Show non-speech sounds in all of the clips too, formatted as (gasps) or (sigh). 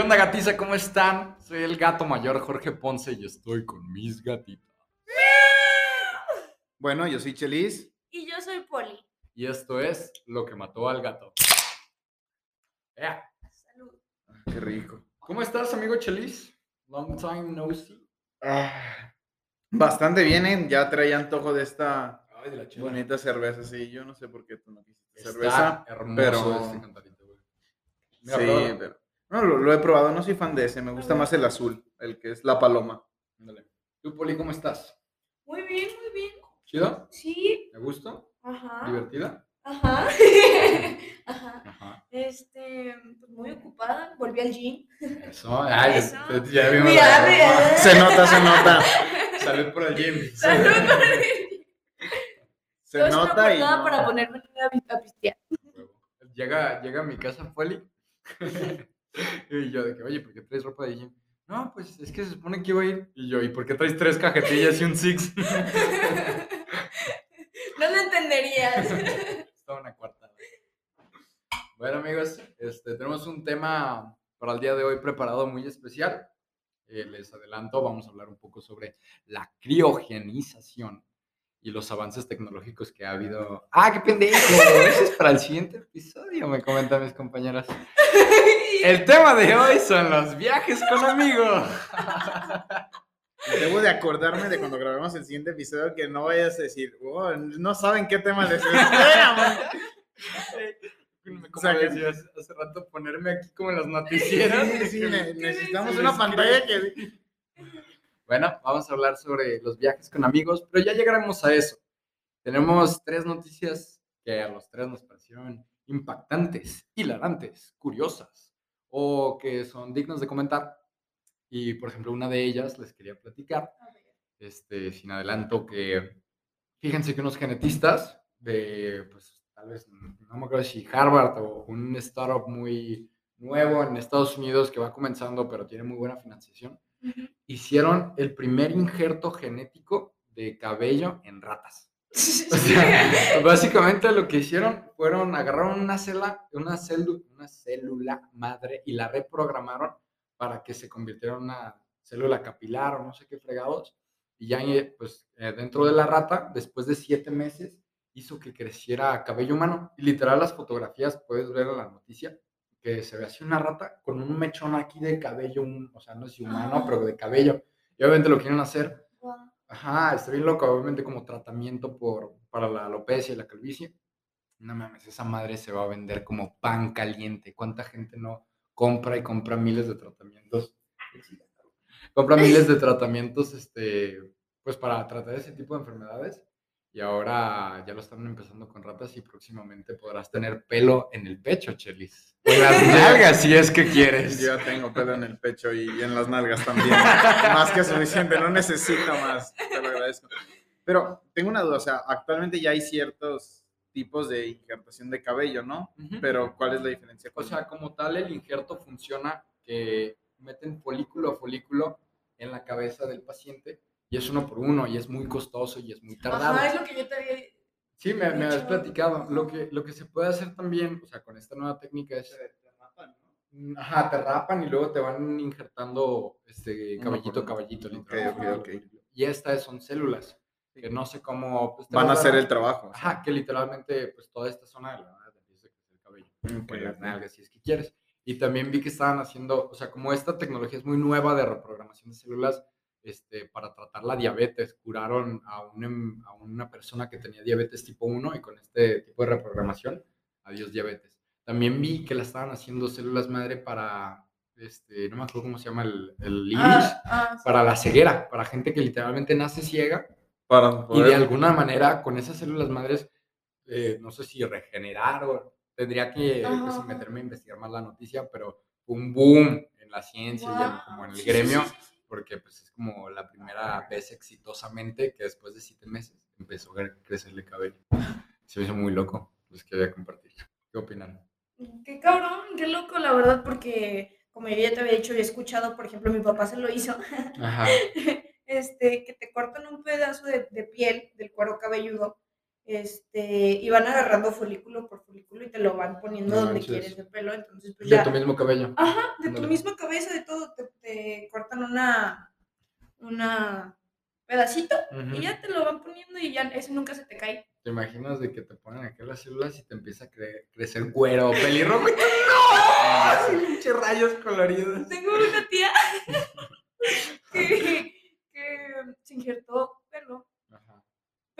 ¿Qué onda, gatiza? ¿Cómo están? Soy el gato mayor Jorge Ponce y estoy con mis gatitas. Bueno, yo soy Chelis. Y yo soy Poli. Y esto es lo que mató al gato. Ea. Salud. Qué rico. ¿Cómo estás, amigo Chelis? Long time no see. Ah, bastante bien, ¿eh? Ya traía antojo de esta Ay, de la chela. bonita cerveza. Sí, yo no sé por qué tú no quisiste Está cerveza. hermoso pero- este cantarito, güey. Mira, sí, pero. No, lo, lo he probado. No soy fan de ese. Me gusta más el azul, el que es la paloma. Ándale. ¿Tú, Poli, cómo estás? Muy bien, muy bien. ¿Chido? Sí. ¿Te gusta? Ajá. ¿Divertida? Ajá. Ajá. (laughs) Ajá. Este, pues muy ocupada. Volví al gym. Eso. Ay, Eso. ya- vimos Mira. Se nota, se nota. Salud por el gym. (laughs) Salud por el gym. Se una nota y. no. para ponerme a pistear. Llega, llega a mi casa Poli (laughs) (laughs) y yo de que, oye, ¿por qué traes ropa de gym? No, pues es que se supone que iba a ir. Y yo, ¿y por qué traes tres cajetillas y un six? (laughs) No lo entenderías. (laughs) Estaba una cuarta. Bueno, amigos, este, tenemos un tema para el día de hoy preparado muy especial. Eh, les adelanto, vamos a hablar un poco sobre la criogenización y los avances tecnológicos que ha habido. ¡Ah, qué pendejo! Eso es para el siguiente episodio, me comentan mis compañeras. El tema de hoy son los viajes con amigos. Debo de acordarme de cuando grabamos el siguiente episodio que no vayas a decir, "Oh, no saben qué tema les esperamos. Como O sea, que- decías hace rato, ponerme aquí como en los noticieros. Sí, sí, ne- necesitamos una pantalla que. Bueno, vamos a hablar sobre los viajes con amigos, pero ya llegaremos a eso. Tenemos tres noticias que a los tres nos parecieron impactantes, hilarantes, curiosas o que son dignos de comentar. Y por ejemplo, una de ellas les quería platicar, este, sin adelanto, que fíjense que unos genetistas de, pues tal vez, no me acuerdo si Harvard o un startup muy nuevo en Estados Unidos que va comenzando, pero tiene muy buena financiación, hicieron el primer injerto genético de cabello en ratas. O sea, (laughs) básicamente lo que hicieron fueron agarraron una célula, una célula, una célula madre y la reprogramaron para que se convirtiera en una célula capilar o no sé qué fregados. Y ya eh, pues eh, dentro de la rata, después de siete meses, hizo que creciera cabello humano. Y literal las fotografías, puedes ver en la noticia, que se ve así una rata con un mechón aquí de cabello, un- o sea, no es humano, Ah. (gasps) pero de cabello. Y obviamente lo quieren hacer. Ajá, está bien loco, obviamente como tratamiento por, para la alopecia y la calvicie. No mames, esa madre se va a vender como pan caliente. ¿Cuánta gente no compra y compra miles de tratamientos? Compra miles de (laughs) tratamientos, este, pues para tratar ese tipo de enfermedades. Y ahora ya lo están empezando con ratas y próximamente podrás tener pelo en el pecho, Chelis. O en las nalgas, si es que quieres. Yo ya tengo pelo en el pecho y en las nalgas también. más que suficiente, no necesito más. Te lo agradezco. Pero tengo una duda, o sea, actualmente ya hay ciertos tipos de injertación de cabello, ¿no? Pero ¿cuál es la diferencia? O sea, como tal, el injerto funciona que meten folículo a folículo en la cabeza del paciente y es uno por uno y es muy costoso y es muy tardado. Ajá, es lo que yo te había Sí, me, me habías platicado. Lo que, lo que se puede hacer también, o sea, con esta nueva técnica es... Mm, Ajá, te rapan y luego te van injertando este caballito, caballito, Ok, literal, ok, folículo, ok. folículo. Y estas son células, que no sé cómo... pues, te Van a hacer el trabajo. Ajá, que literalmente, pues toda esta zona de la nalga empieza a crecer el cabello. En las nalgas, si es que quieres. Y también vi que estaban haciendo, o sea, como esta tecnología es muy nueva de reprogramación de células, este, para tratar la diabetes, curaron a, un em- a una persona que tenía diabetes tipo 1 y con este tipo de reprogramación, adiós diabetes. También vi que la estaban haciendo células madre para, este, no me acuerdo cómo se llama el, el Lineage, Ah, ah, sí. para la ceguera, para gente que literalmente nace ciega Para y de poder- alguna manera con esas células madres, eh, no sé si regenerar o tendría que pues, meterme a investigar más la noticia, pero un boom en la ciencia y en- como en el gremio, sí, sí, sí. Porque pues es como la primera vez exitosamente que después de siete meses empezó a crecerle cabello. Se me hizo muy loco, les quería compartir. ¿Qué opinan? Qué cabrón, qué loco, la verdad, porque como yo ya te había dicho, he escuchado, por ejemplo, mi papá se lo hizo, Ajá. (laughs) este, que te cortan un pedazo de, de piel del cuero cabelludo, este, y van agarrando folículo por folículo y te lo van poniendo No donde quieres el pelo, entonces pues De ya. tu mismo cabello. Ajá, de tu misma cabeza, de todo, te, te cortan una, una pedacito y ya te lo van poniendo y ya ese nunca se te cae. ¿Te imaginas de que te ponen aquí las células y te empieza a cre- crecer güero o pelirrojo? (laughs) y tú, ¡No! Pinche rayos coloridos. Tengo una tía (laughs) que, que se injertó.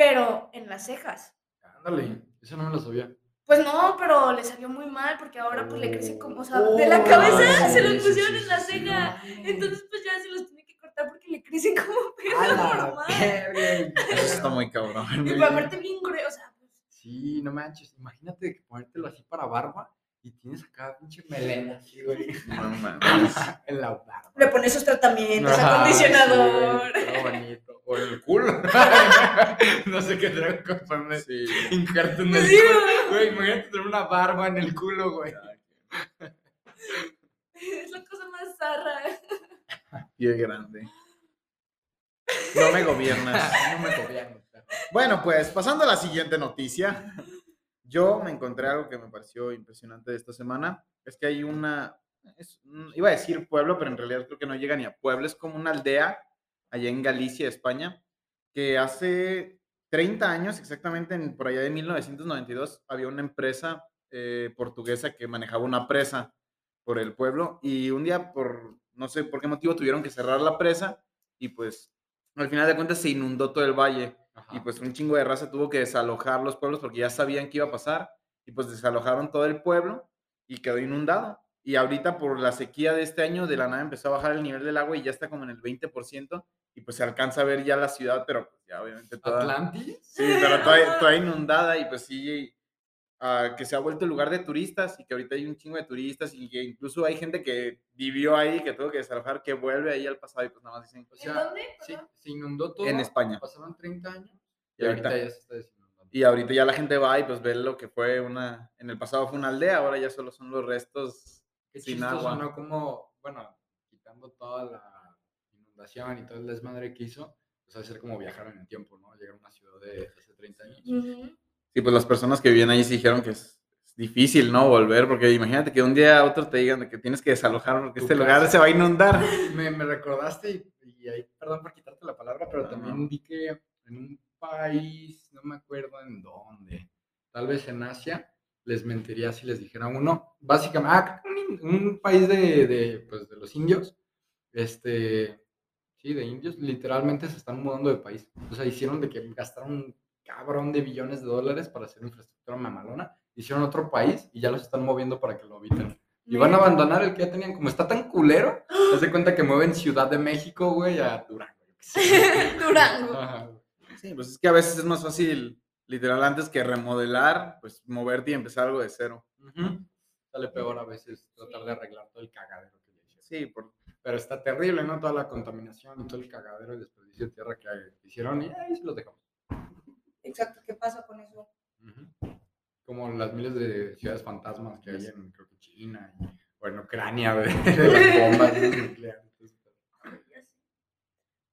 Pero en las cejas. Ándale, eso no me lo sabía. Pues no, pero le salió muy mal porque ahora pues le crece como, o sea, de Oh, la cabeza sí, se sí, pusieron en la sí, sí. ceja. Entonces pues ya se los tiene que cortar porque le crecen como pelo normal. (laughs) Eso está muy cabrón. Y pues, aparte bien grueso, o sea, pues, Sí, no manches. Imagínate que ponértelo así para barba y tienes acá pinche melena así, güey. No mames. (laughs) en la barba. le pones sus tratamientos, Ajá, acondicionador. sí, todo bonito. O en el culo. (laughs) no sé qué traigo con ponerme Sí. injerto en el Sí, culo. güey. Imagínate tener una barba en el culo, güey. Es la cosa más zarra. Pie grande. (laughs) No me gobiernas. No me gobierno, perro. Bueno, pues pasando a la siguiente noticia. Yo me encontré algo que me pareció impresionante de esta semana. Es que hay una, es iba a decir pueblo, pero en realidad creo que no llega ni a pueblo. Es como una aldea allá en Galicia, España, que hace 30 años, exactamente en- por allá de 1992, había una empresa eh, portuguesa que manejaba una presa por el pueblo y un día por no sé por qué motivo tuvieron que cerrar la presa y pues al final de cuentas se inundó todo el valle Ajá. y pues un chingo de raza tuvo que desalojar los pueblos porque ya sabían que iba a pasar y pues desalojaron todo el pueblo y quedó inundado. Y ahorita por la sequía de este año de la nada empezó a bajar el nivel del agua y ya está como en el 20% y pues se alcanza a ver ya la ciudad, pero pues ya obviamente toda... ¿Atlantis? Sí, pero toda, toda inundada y pues sí, ah, que se ha vuelto lugar de turistas y que ahorita hay un chingo de turistas y que incluso hay gente que vivió ahí, que tuvo que desalojar, que vuelve ahí al pasado y pues nada más dicen O ¿En sea, dónde? sí, se inundó todo. en España. Pasaron 30 años y Y ahorita ahorita- ya se está desinundando. Y ahorita ya la gente va y pues ve lo que fue una, en el pasado fue una aldea, ahora ya solo son los restos Qué sin agua. ¿no? Como, bueno, quitando toda la inundación y todo el desmadre que hizo, pues va a ser como viajar en el tiempo, ¿no? Llegar a una ciudad de hace 30 años. Ujú. Sí, pues las personas que vivían ahí sí dijeron que es, difícil, ¿no? Volver, porque imagínate que un día a otro te digan que tienes que desalojar porque este lugar se va a inundar. Me, me recordaste, y, y ahí, perdón por quitarte la palabra, pero también no. vi que en un país, no me acuerdo en dónde, tal vez en Asia, les mentiría si les dijera uno, básicamente, ah, un, país de, de, pues, de los indios, este, sí, de indios, literalmente se están mudando de país. O sea, hicieron de que gastaron cabrón de billones de dólares para hacer infraestructura mamalona, hicieron otro país y ya los están moviendo para que lo habiten. Y van a abandonar el que ya tenían, como está tan culero, haz de cuenta que mueven Ciudad de México, güey, a Durango. yo qué sé. (laughs) Durango. Ajá, güey. Sí, pues es que a veces es más fácil, literal, antes que remodelar, pues moverte y empezar algo de cero. Sale peor a veces tratar de arreglar todo el cagadero que le hicieron. Sí, por, Pero está terrible, ¿no? Toda la contaminación y todo el cagadero y desperdicio de tierra que hicieron y ahí se los dejamos. Exacto, ¿qué pasa con eso? Ujú. Como las miles de ciudades fantasmas que hay en, creo que China y, o en Ucrania, de (laughs) las bombas nucleares.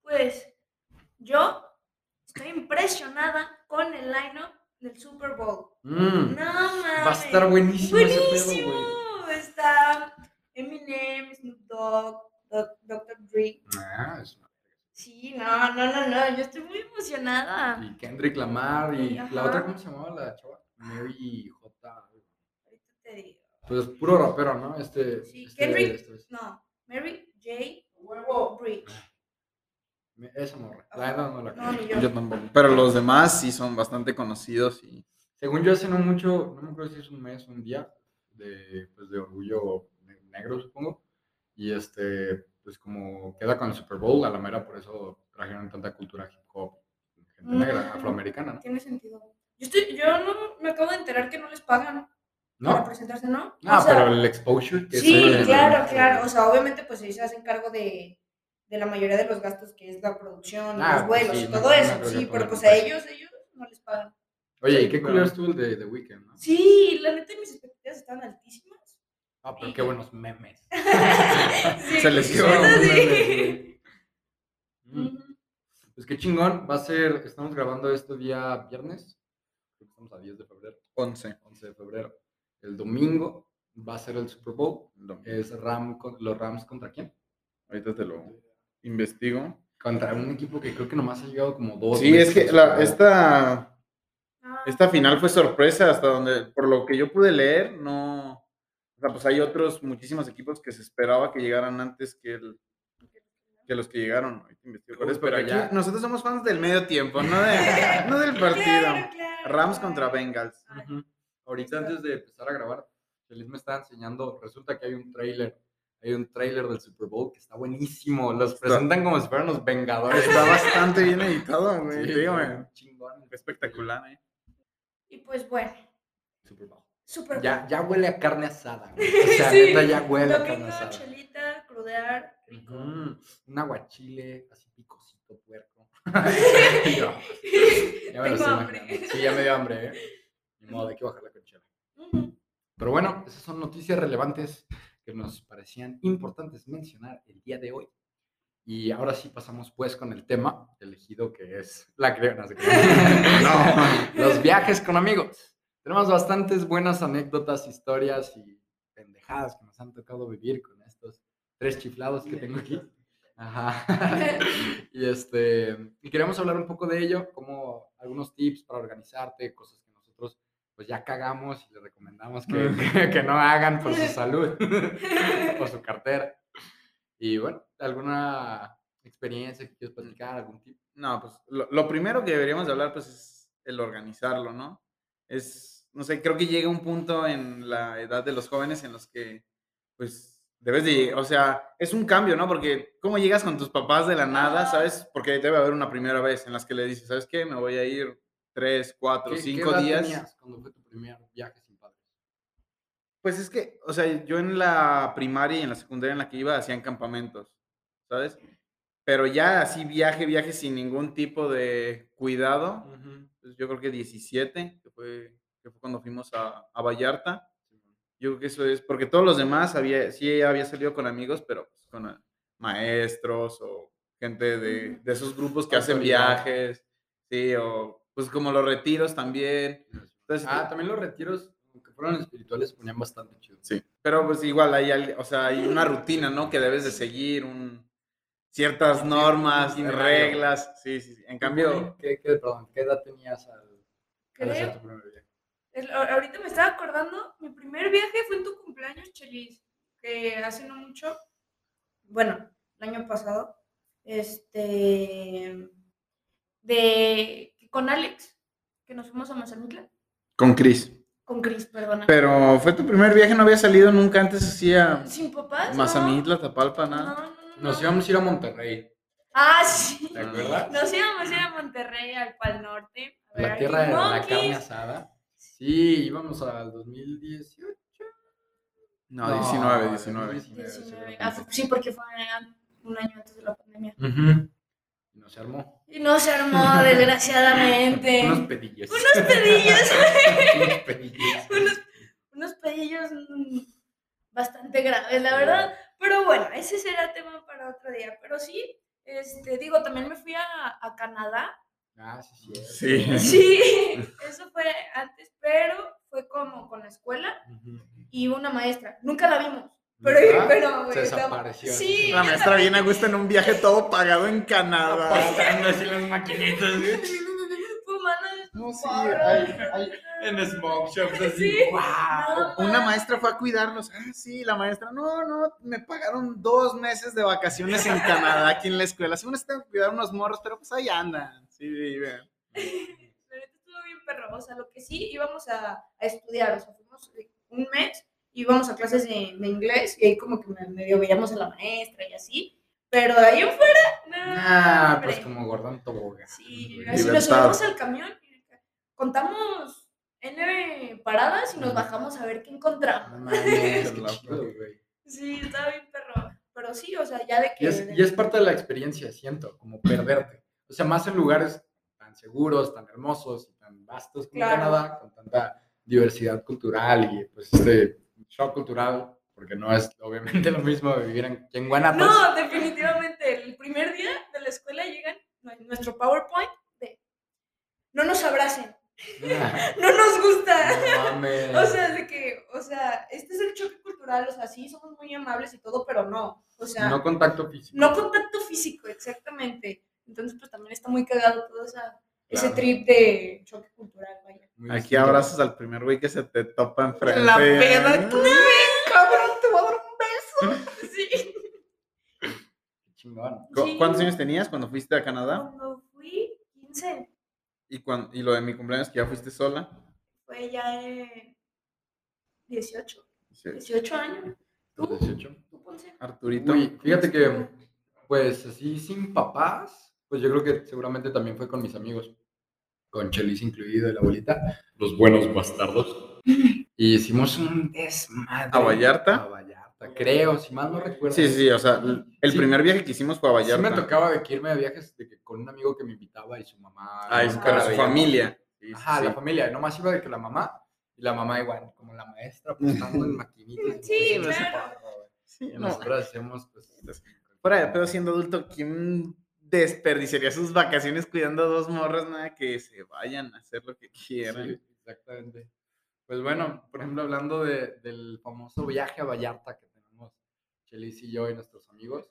Pues yo estoy impresionada con el line-up del Super Bowl. Mm, No mames. va a estar buenísimo, pedo, Buenísimo. Está Eminem, Snoop Dogg, Dr. Dre. Ah, es Sí, no, no, no, no. Yo estoy muy emocionada. Y Kendrick Lamar y la otra, ¿cómo se llamaba la chava? Mary J. Ahorita te digo. Pues puro rapero, ¿no? Este. Sí, este- Kendrick. este- No, Mary J. Bridge. me- esa morra. La verdad no la No, ni yo. yo tampoco. Pero los demás sí son bastante conocidos y Según yo, hace no mucho, no me acuerdo si es un mes o un día, de, pues, de orgullo ne- negro, supongo. Y este, pues como queda con el Super Bowl, a la mera por eso trajeron tanta cultura hip hop, gente negra, afroamericana, ¿no? Tiene sentido. Yo, estoy, yo no me acabo de enterar que no les pagan para ¿No? presentarse, ¿no? Ah, O sea, pero el exposure que Sí, claro, claro. O sea, obviamente, pues ellos se hacen cargo de, de la mayoría de los gastos que es la producción, Ah, los vuelos sí, y todo no eso. sí, pero pues a ellos, ellos no les pagan. Oye, ¿y qué culero estuvo el de The Weeknd, no? Sí, la neta, mis expectativas estaban altísimas. Ah, pero qué buenos memes. (laughs) (laughs) Sí, Se les buenos sí. Mm. Pues qué chingón, va a ser, estamos grabando esto día viernes, creo que estamos a 10 de febrero, 11. 11 de febrero. el domingo va a ser el Super Bowl. Es Ram, con- los Rams contra quién? Ahorita te lo investigo. Contra un equipo que creo que nomás ha llegado como dos. Sí, es que la- esta, Ah, esta final fue sorpresa hasta donde, por lo que yo pude leer, no... O sea, pues hay otros muchísimos equipos que se esperaba que llegaran antes que, el, que los que llegaron. Uy, pero pero aquí ya- nosotros somos fans del medio tiempo, no, de- no del (laughs) partido. claro, claro, Rams contra Bengals. Ahorita antes de empezar a grabar, Feliz me estaba enseñando, resulta que hay un trailer, hay un trailer del Super Bowl que está buenísimo, los presentan como si fueran los Vengadores. Está bastante bien editado, güey. Sí, dígame. chingón. Espectacular, ¿eh? Y pues bueno, Super Bowl. Ya, ya huele a carne asada. güey. (laughs) O sea, Sí, neta ya huele a carne Domingo, asada. chelita, crudear, rico. Ujú. Un aguachile, así picosito, puerco. (laughs) (laughs) Ya, ya me Tengo hambre. Sí, ya me dio hambre, ¿eh? Ni modo, hay que bajarla con chela. Ujú. Pero bueno, esas son noticias relevantes que nos parecían importantes mencionar el día de hoy. Y ahora sí pasamos pues con el tema elegido que es la cre- no, se crean. No. los viajes con amigos. Tenemos bastantes buenas anécdotas, historias y pendejadas que nos han tocado vivir con estos tres chiflados que tengo aquí. (laughs) Ajá. (laughs) y este, y queremos hablar un poco de ello, como algunos tips para organizarte, cosas que nosotros pues ya cagamos y les recomendamos que, que, (laughs) que no hagan por su salud, por su cartera. Y bueno, alguna experiencia que quieres platicar, algún tip. No, pues lo, lo primero que deberíamos de hablar, pues, es el organizarlo, ¿no? Es, no sé, creo que llega un punto en la edad de los jóvenes en los que, pues, debes de, o sea, es un cambio, ¿no? Porque, ¿cómo llegas con tus papás de la nada, sabes? Porque debe haber una primera vez en las que le dices, ¿sabes qué? Me voy a ir tres, cuatro, ¿Qué- qué cinco edad días. tenías cuando fue tu primer viaje sin padres? Pues es que, o sea, yo en la primaria y en la secundaria en la que iba hacían campamentos, ¿sabes? Pero ya así viaje, viaje sin ningún tipo de cuidado, pues yo creo que 17, que fue, que fue cuando fuimos a, a Vallarta. Yo creo que eso es, porque todos los demás había, sí había salido con amigos, pero pues, con eh, maestros o gente de, esos grupos que hacen viajes, sí, o pues como los retiros también. Entonces, Ah, también los retiros, aunque fueron espirituales, ponían bastante chido. Sí, pero pues igual hay, o sea, hay una rutina, ¿no? Que debes de seguir, un, ciertas normas, itinerario. reglas, sí, sí, sí. En cambio, ¿Qué, qué, perdón, ¿qué edad tenías al, al hacer tu primer viaje? El- ahorita me estaba acordando, mi primer viaje fue en tu cumpleaños, Chelis, que hace no mucho, bueno, el año pasado, este, de, con Alex, que nos fuimos a Mazamitla, con Chris. con Chris, perdona. Pero fue tu primer viaje, no había salido nunca antes así a Sin papás, ¿no? Mazamitla, Tapalpa, No, nada. no, no, Nos no. íbamos a ir a Monterrey, Ah, sí. ¿te acuerdas? Nos íbamos a ir a Monterrey, al Pal Norte. a ver La tierra de la carne asada. Sí, íbamos al 2018. No, 19, 19. 19, sí, 19. Ah, sí, porque fue un año antes de la pandemia. Y nos armó. Y no se armó, (laughs) desgraciadamente. Unos pedillos. Unos pedillos. (laughs) Unos pedillos. (laughs) unos, unos pedillos bastante graves, la verdad. Pero bueno, ese será tema para otro día. Pero sí, este, digo, también me fui a, a Canadá. Ah, sí, sí. Sí. Sí, (laughs) eso fue antes, pero fue como con la escuela y una maestra. Nunca la vimos. Pero, ¿Verdad? pero güey, Se estaba- desapareció. Sí, La maestra también. bien a gusto en un viaje todo pagado en Canadá. Apostando así las maquinitas. No, sí, hay- hay- En smoke shops así. Sí. ¡Wow! No, Una maestra fue a cuidarnos. Ah, sí, la maestra. No, no, me pagaron dos meses de vacaciones en Canadá aquí en la escuela. Según están cuidar unos morros, pero pues ahí andan. Sí, vean. (laughs) Neta estuvo bien perro. O sea, lo que sí íbamos a, a estudiar. O sea, fuimos eh, un mes, íbamos a clases de, de inglés y ahí como que me- medio veíamos a la maestra y así. Pero de ahí en fuera, no. Ah, pues como Gordon Tobogán. Sí, así nos subimos al camión, y contamos N paradas y nos bajamos a ver qué encontramos. (laughs) Sí, estaba bien perro. Pero sí, o sea, ya de que. Y es, y es parte de la experiencia, siento, como perderte. O sea, más en lugares tan seguros, tan hermosos y tan vastos como Claro. Canadá, con tanta diversidad cultural y pues este shock cultural, porque no es obviamente (laughs) lo mismo vivir en, en Guanatos. No, definitivamente. El primer día de la escuela llegan nue- nuestro PowerPoint de no nos abracen, Ah, (laughs) no nos gusta. no. (laughs) O sea, de que, o sea, este es el choque cultural, o sea, sí, somos muy amables y todo, pero no, o sea, No no, contacto físico. contacto físico, exactamente. Entonces, pues también está muy cagado todo esa, ese trip de choque cultural, vaya. Muy Aquí abrazas al primer güey que se te topa enfrente. La peda, tú, cabrón, te voy a dar un beso. (laughs) Sí. Qué chingón. ¿Cu- Sí. ¿Cuántos años tenías cuando fuiste a Canadá? Cuando fui 15, ¿Y, cuan- y lo de mi cumpleaños que ya fuiste sola? fue ya en 18, Sí. 18 años. ¿Tú? 18. ¿Tú? Arturito. Uy, fíjate que, pues así sin papás, pues yo creo que seguramente también fue con mis amigos, con Chelis incluido y la abuelita, los buenos bastardos. Y hicimos un desmadre. ¿A Vallarta? A Vallarta, creo, si mal no recuerdo. Sí, sí, o sea, el Sí. primer viaje que hicimos fue a Sí Vallarta. me tocaba de que irme de viajes de que con un amigo que me invitaba y su mamá. Ah, es- pero la su familia. Sí, sí, Ajá, sí. la familia. Nomás iba de que la mamá, y la mamá igual, como la maestra, apostando en (laughs) maquinitas. Sí, y claro. Sí, Y no. nosotros hacemos, pues. Fuera de pedo siendo adulto, ¿quién desperdiciaría sus vacaciones cuidando a dos morras? Nada, que se vayan a hacer lo que quieran. Sí, exactamente. Pues bueno, por ejemplo, hablando de- del famoso viaje a Vallarta que tenemos Chelis y yo y nuestros amigos,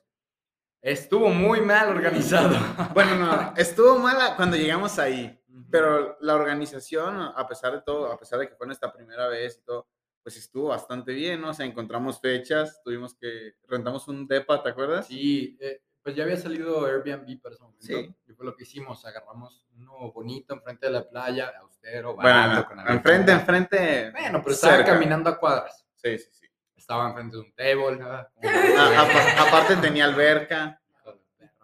estuvo muy mal organizado. (laughs) Bueno, no, estuvo mala cuando llegamos ahí, pero la organización, a pesar de todo, a pesar de que fue nuestra primera vez y todo, pues estuvo bastante bien, ¿no? O sea, encontramos fechas, tuvimos que, rentamos un depa, ¿te acuerdas? Sí, eh, pues ya había salido Airbnb para ese momento. Sí. Y fue lo que hicimos, agarramos uno bonito enfrente de la playa, austero, Bueno, barato, con enfrente, enfrente. Bueno, pero estaba cerca. caminando a cuadras. Sí, sí, sí. Estaba enfrente de un table. ¿no? Ah, apa- aparte tenía alberca.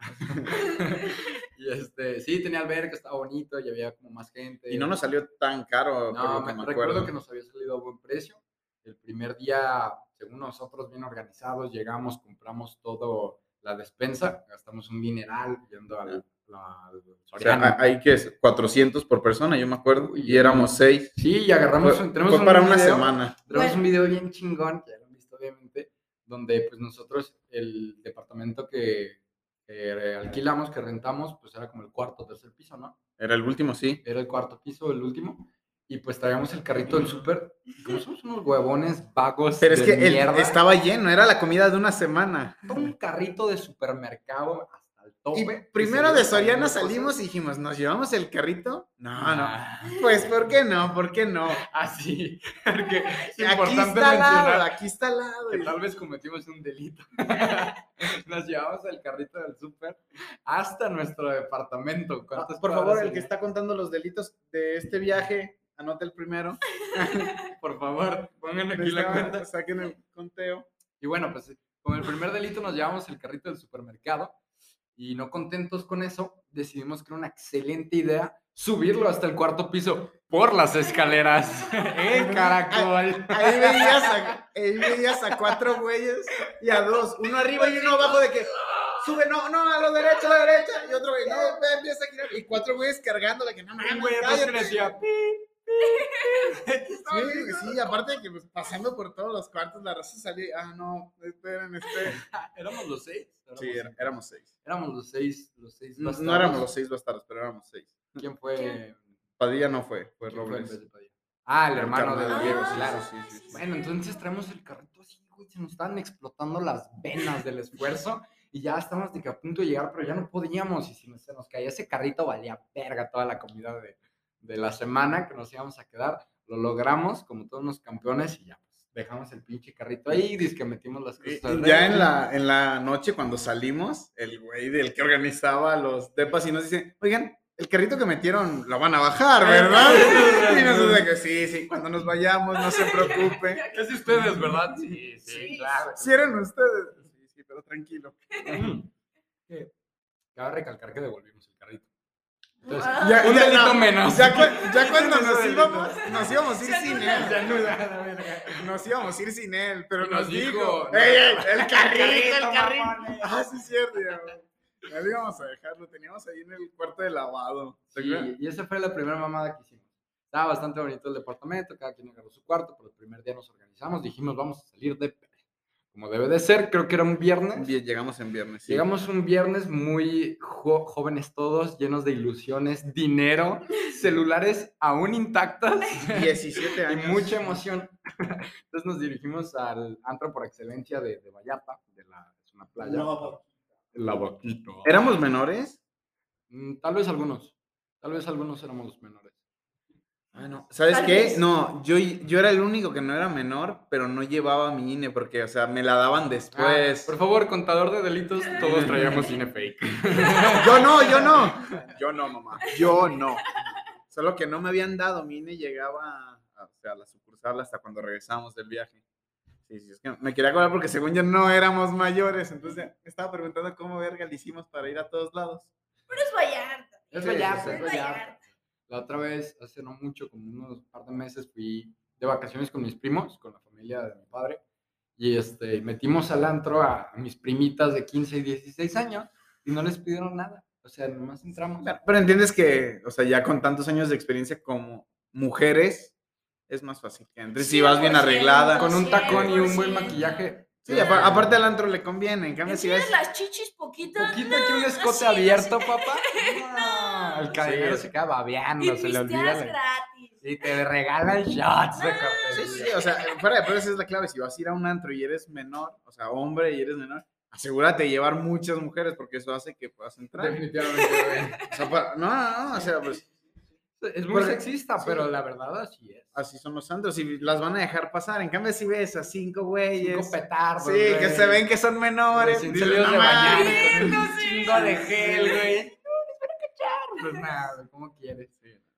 (laughs) Y este, sí, tenía alberca, estaba bonito y había como más gente. Y no nos salió tan caro, No, me, me recuerdo que nos había salido a buen precio. El primer día, según nosotros, bien organizados, llegamos, compramos todo la despensa, gastamos un dineral yendo al, la- O sea, ahí que es 400 por persona, yo me acuerdo, y éramos seis. Sí, y agarramos, Fue, tenemos fue un para una semana. Tenemos Bueno. un video bien chingón, que ya lo han visto obviamente, donde pues nosotros, el departamento que, que alquilamos, que rentamos, pues era como el cuarto, tercer piso, ¿no? Era el último, sí. Era el cuarto piso, el último. Y pues traíamos el carrito del súper. Como somos unos huevones vagos Pero es de que el- mierda, estaba lleno, era la comida de una semana. todo un carrito de supermercado hasta el Y tope. primero de Soriana salimos y dijimos, ¿nos llevamos el carrito? No, no. Ah, Pues, ¿por qué no? ¿Por qué no? (laughs) Así, (laughs) porque es Aquí importante está al lado, mencionar aquí está al lado. que tal vez cometimos un delito. (laughs) Nos llevamos el carrito del súper hasta nuestro departamento. ¿Cuántas Ah, Por favor, el que está contando los delitos de este viaje, anote el primero. (laughs) Por favor, pongan aquí la cuenta. Saquen el conteo. Y bueno, pues con el primer delito nos llevamos el carrito del supermercado y no contentos con eso, decidimos que era una excelente idea subirlo hasta el cuarto piso por las escaleras (laughs) (laughs) en caracol. Ahí veías, a, ahí veías a cuatro güeyes y a dos, uno arriba y uno abajo de que sube, no, no, a la derecha, a la derecha, y otro güey, no, empieza a girar, y cuatro güeyes cargando de que no mames, güey, (laughs) Sí, sí, aparte de que pues, pasando por todos los cuartos, la raza salía, ah, no, esperen, esperen. (laughs) éramos los seis. Éramos, Sí, éramos seis. éramos los seis, los seis No, no éramos los seis bastardos, pero éramos seis. ¿Quién fue? ¿Quién? Padilla no fue, fue Robles. Ah, el El hermano de. Diego, Ah, claro. sí, sí, sí. Bueno, entonces traemos el carrito así, güey, se nos estaban explotando las venas del esfuerzo y ya estábamos de que a punto de llegar, pero ya no podíamos y si no- se nos caía ese carrito valía verga toda la comida de, de la semana que nos íbamos a quedar. Lo logramos como todos unos campeones y ya, pues dejamos el pinche carrito ahí y que metimos las cosas. y ya en la, en la noche, cuando salimos, el güey del que organizaba los depas y nos dice, oigan, el carrito que metieron lo van a bajar, ¿verdad? y nosotros de que sí, sí, cuando nos vayamos, no se preocupe. (laughs) Es de ustedes, ¿verdad? Sí, Sí. claro. Si eran ustedes. Sí, sí, pero tranquilo. Cabe recalcar que devolvimos el carrito. Entonces, Ah. Ya, un delito no, menos. Ya, cu- ya (laughs) cuando nos íbamos, nos íbamos a ir sin él. Nos íbamos a ir sin él, pero nos, nos dijo, dijo, "Ey, ey, el carrito, el carrito. Ah, sí, cierto. Ya, ya lo íbamos a dejar, lo teníamos ahí en el cuarto de lavado. Sí, y esa fue la primera mamada que hicimos. Estaba bastante bonito el departamento, cada quien agarró su cuarto, pero el primer día nos organizamos, dijimos, vamos a salir de. Como debe de ser, creo que era un viernes. Bien, llegamos en viernes. sí. Llegamos un viernes muy jo- jóvenes todos, llenos de ilusiones, dinero, (laughs) celulares aún intactas 17 (laughs) y años. mucha emoción. Entonces nos dirigimos al antro por excelencia de, de Vallarta, de la, es una playa. No, La Boquita. ¿Éramos menores? Mm, Tal vez algunos, tal vez algunos éramos menores. Ah, no. ¿Sabes Tal qué? vez. No, yo, yo era el único que no era menor, pero no llevaba mi INE porque, o sea, me la daban después. Ah, por favor, contador de delitos, todos traíamos cine fake. (laughs) Yo no, yo no. Yo no, mamá. Yo no. Solo que no me habían dado. Mi INE llegaba a, o sea, a la sucursal hasta cuando regresamos del viaje. Sí, sí, es que me quería acordar porque según yo no éramos mayores. Entonces me estaba preguntando cómo verga le hicimos para ir a todos lados. Pero es Vallarta. Es Vallarta, Es Vallarta. La otra vez, hace no mucho, como unos par de meses, fui de vacaciones con mis primos, con la familia de mi padre, y este, metimos al antro a, a mis primitas de 15 y 16 años y no les pidieron nada. O sea, nomás entramos. Pero, pero entiendes que, o sea, ya con tantos años de experiencia como mujeres, es más fácil que entres si vas bien 100%, arreglada. Con un tacón y un buen 100%. maquillaje. Sí, apa- aparte al antro le conviene. En cambio, si ¿Tienes ves. las chichis poquitas? Poquito aquí un escote sí, (laughs) no abierto, sé. papá. No, el cadenero Sí. se queda babeando, Y se le olvida. la- gratis. Y te regalan shots de Ah, café. Sí, sí, o sea, fuera de esa es la clave. Si vas a ir a un antro y eres menor, o sea, hombre y eres menor, asegúrate de llevar muchas mujeres porque eso hace que puedas entrar. Definitivamente. O sea, no, no, no, o sea, pues Es muy Porque- sexista, sí. pero la verdad así es. así son los antros y las van a dejar pasar. En cambio, si ves a cinco güeyes, Cinco petardos. sí, que güey. se ven que son menores, Recién dices, de "No bañar mames". y con un no sé. chingo de gel, güey. No. Pues nada, ¿cómo quieres?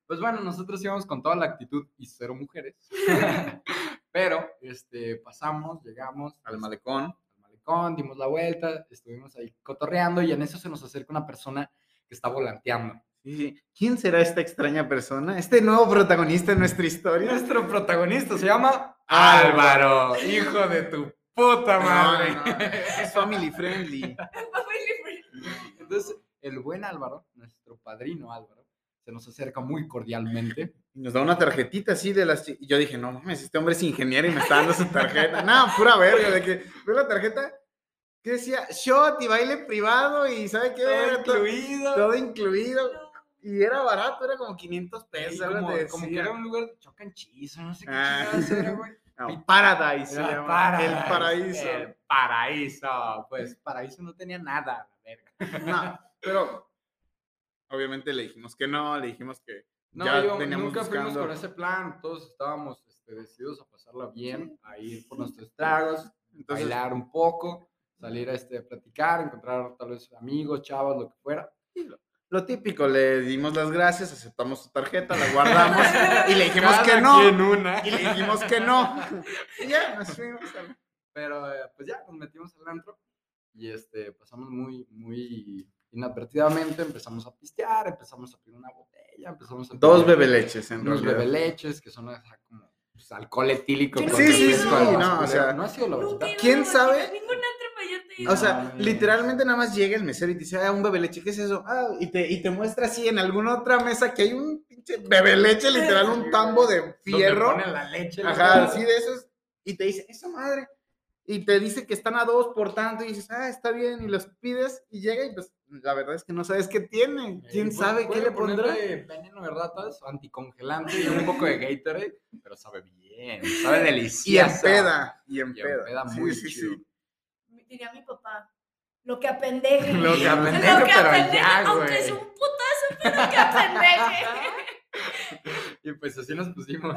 Pues bueno, nosotros íbamos con toda la actitud y cero mujeres. (laughs) Pero, este, pasamos, llegamos al malecón. al malecón, dimos la vuelta, estuvimos ahí cotorreando y en eso se nos acerca una persona que está volanteando. ¿Quién será esta extraña persona? Este nuevo protagonista de nuestra historia. Nuestro protagonista se llama Álvaro. Álvaro, hijo de tu puta madre. No, no, es (laughs) family friendly. Entonces, el buen Álvaro, nuestro padrino Álvaro, se nos acerca muy cordialmente. Y nos da una tarjetita así de las. Y yo dije, no mames, este hombre es ingeniero y me está dando su tarjeta. No, pura verga, de que veo la tarjeta que decía shot y baile privado y ¿sabe qué? Todo incluido. Todo incluido. Y era barato, era como 500 Y pesos. como, que era un lugar de chocanchizo, no sé qué Ah. era, güey. (laughs) No, Paradise. se Era llama, Paradise, El paraíso. El paraíso. Pues paraíso no tenía nada, la verga. (laughs) No, pero obviamente le dijimos que no, le dijimos que No, ya yo- nunca fuimos con ese plan. Todos estábamos este, decididos a pasarla bien, a ir por nuestros tragos, Entonces, bailar un poco, salir a este, platicar, encontrar tal vez amigos, chavas, lo que fuera. Lo típico, le dimos las gracias, aceptamos su tarjeta, la guardamos y le dijimos Cada que no. quien una. Y le dijimos que no. (laughs) Y ya, nos fuimos. al- Pero eh, pues ya nos metimos al antro y este, pasamos muy, muy inadvertidamente, empezamos a pistear, empezamos a pedir una botella, empezamos a Dos bebeleches, en unos realidad. bebeleches que son como pues, alcohol etílico. Sí, sí, más no, o culero. sea, no ha sido la verdad. ¿Quién a sabe? O sea, No, literalmente nada más llega el mesero y te dice, ah, un bebeleche, ¿qué es eso? Ah, y te, y te muestra así en alguna otra mesa que hay un pinche bebeleche, literal, un tambo de Donde fierro. ponen la leche. Ajá, así de esos. Y te dice, esa madre. Y te dice que están a dos por tanto. Y dices, ah, está bien. Y los pides y llega y pues la verdad es que no sabes qué tiene. ¿Quién Eh, sabe qué puede le pondrá? veneno de ratas, anticongelante y un poco de Gatorade, pero sabe bien, sabe delicioso. (laughs) Y en peda. Y en Y en peda. peda Sí, muy sí, chido. sí. Diría mi papá. Lo que apendeje. (laughs) Lo que (laughs) Lo apendeje, que pero apendeje, ya, Aunque güey. es un putazo, pero que apendeje. (laughs) Y pues así nos pusimos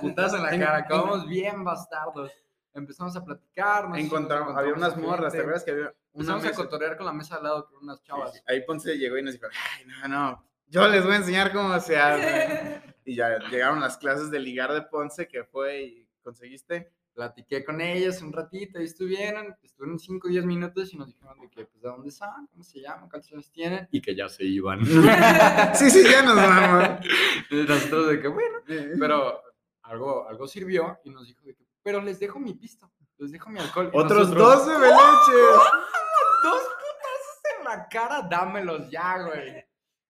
putas en la cara, acabamos bien bastardos. Empezamos a platicar, nos Encontramos, había unas morras, ¿te acuerdas que había una Empezamos a mesa? cotorrear con la mesa al lado con unas Sí, chavas. sí. Ahí Ponce llegó y nos dijo, ay, no, no, yo les voy a enseñar cómo se hace. y ya llegaron las clases de ligar de Ponce, que fue y conseguiste. Platiqué con ellas un ratito y estuvieron, estuvieron 5 o 10 minutos y nos dijeron de que, pues, ¿de dónde son? ¿Cómo se llaman? ¿Cuántos años tienen? Y que ya se iban. (laughs) sí, sí, ya nos vamos. Y nosotros de que, bueno, pero algo, algo sirvió y nos dijo de que, pero les dejo mi pisto, les dejo mi alcohol. Otros nosotros, dos bebeleches. Dos putas en la cara, dámelos ya, güey.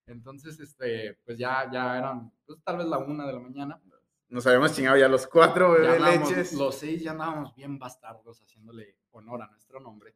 Entonces, este, pues ya, ya eran, pues tal vez la una de la mañana. Nos habíamos chingado ya los cuatro Ya andábamos- bebeleches. los seis ya andábamos bien bastardos haciéndole honor a nuestro nombre.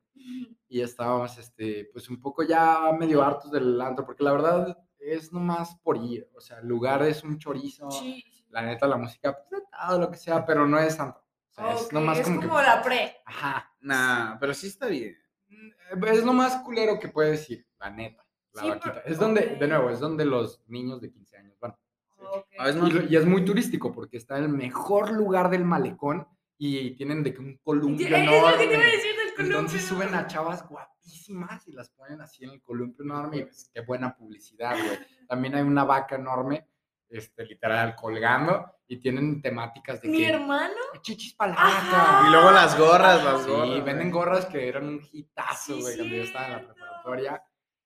Y estábamos, este, pues un poco ya medio hartos del antro, porque la verdad es nomás por ir. O sea, el lugar es un chorizo. Sí. La neta, la música, pues, de todo lo que sea, pero no es tanto. O sea, es Ok, nomás es como, como, que... la pre. Ajá. Nah, pero sí está bien. Mm, Es lo más culero que puedes ir, la neta. La Sí, vaquita. pero- Es donde, ok. de nuevo, es donde los niños de 15 años van. Ok. A veces Y, es muy turístico porque está en el mejor lugar del malecón y tienen de que un columpio Es lo que te iba a enorme. decir del columpio. Entonces suben a chavas guapísimas y las ponen así en el columpio enorme y pues qué buena publicidad, güey. También hay una vaca enorme, este, literal, colgando y tienen temáticas de Mi que hermano. chichis para la Ajá. vaca. Y luego las gorras, las Sí, gorras. venden gorras que eran un hitazo, Sí, güey, cuando yo estaba en la preparatoria.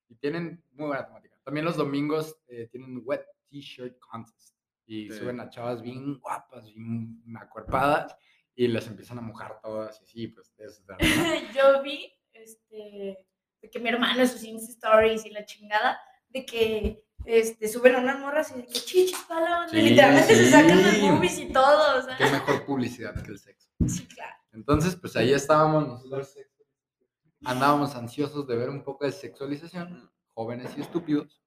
Y tienen muy buena temática. También los domingos eh, tienen wet t-shirt contest. Y Sí. suben a chavas bien guapas, bien acuerpadas. Y las empiezan a mojar todas. Y sí, pues eso. (laughs) Yo vi, este, de que mi hermano, sus Insta Stories y la chingada, de que este, suben a unas morras y de que chichis palón. Sí, literalmente se sacan las sí. movies y todo. O sea, Qué mejor publicidad que el sexo. sí, claro. Entonces, pues ahí estábamos nosotros. Andábamos ansiosos de ver un poco de sexualización, jóvenes y estúpidos.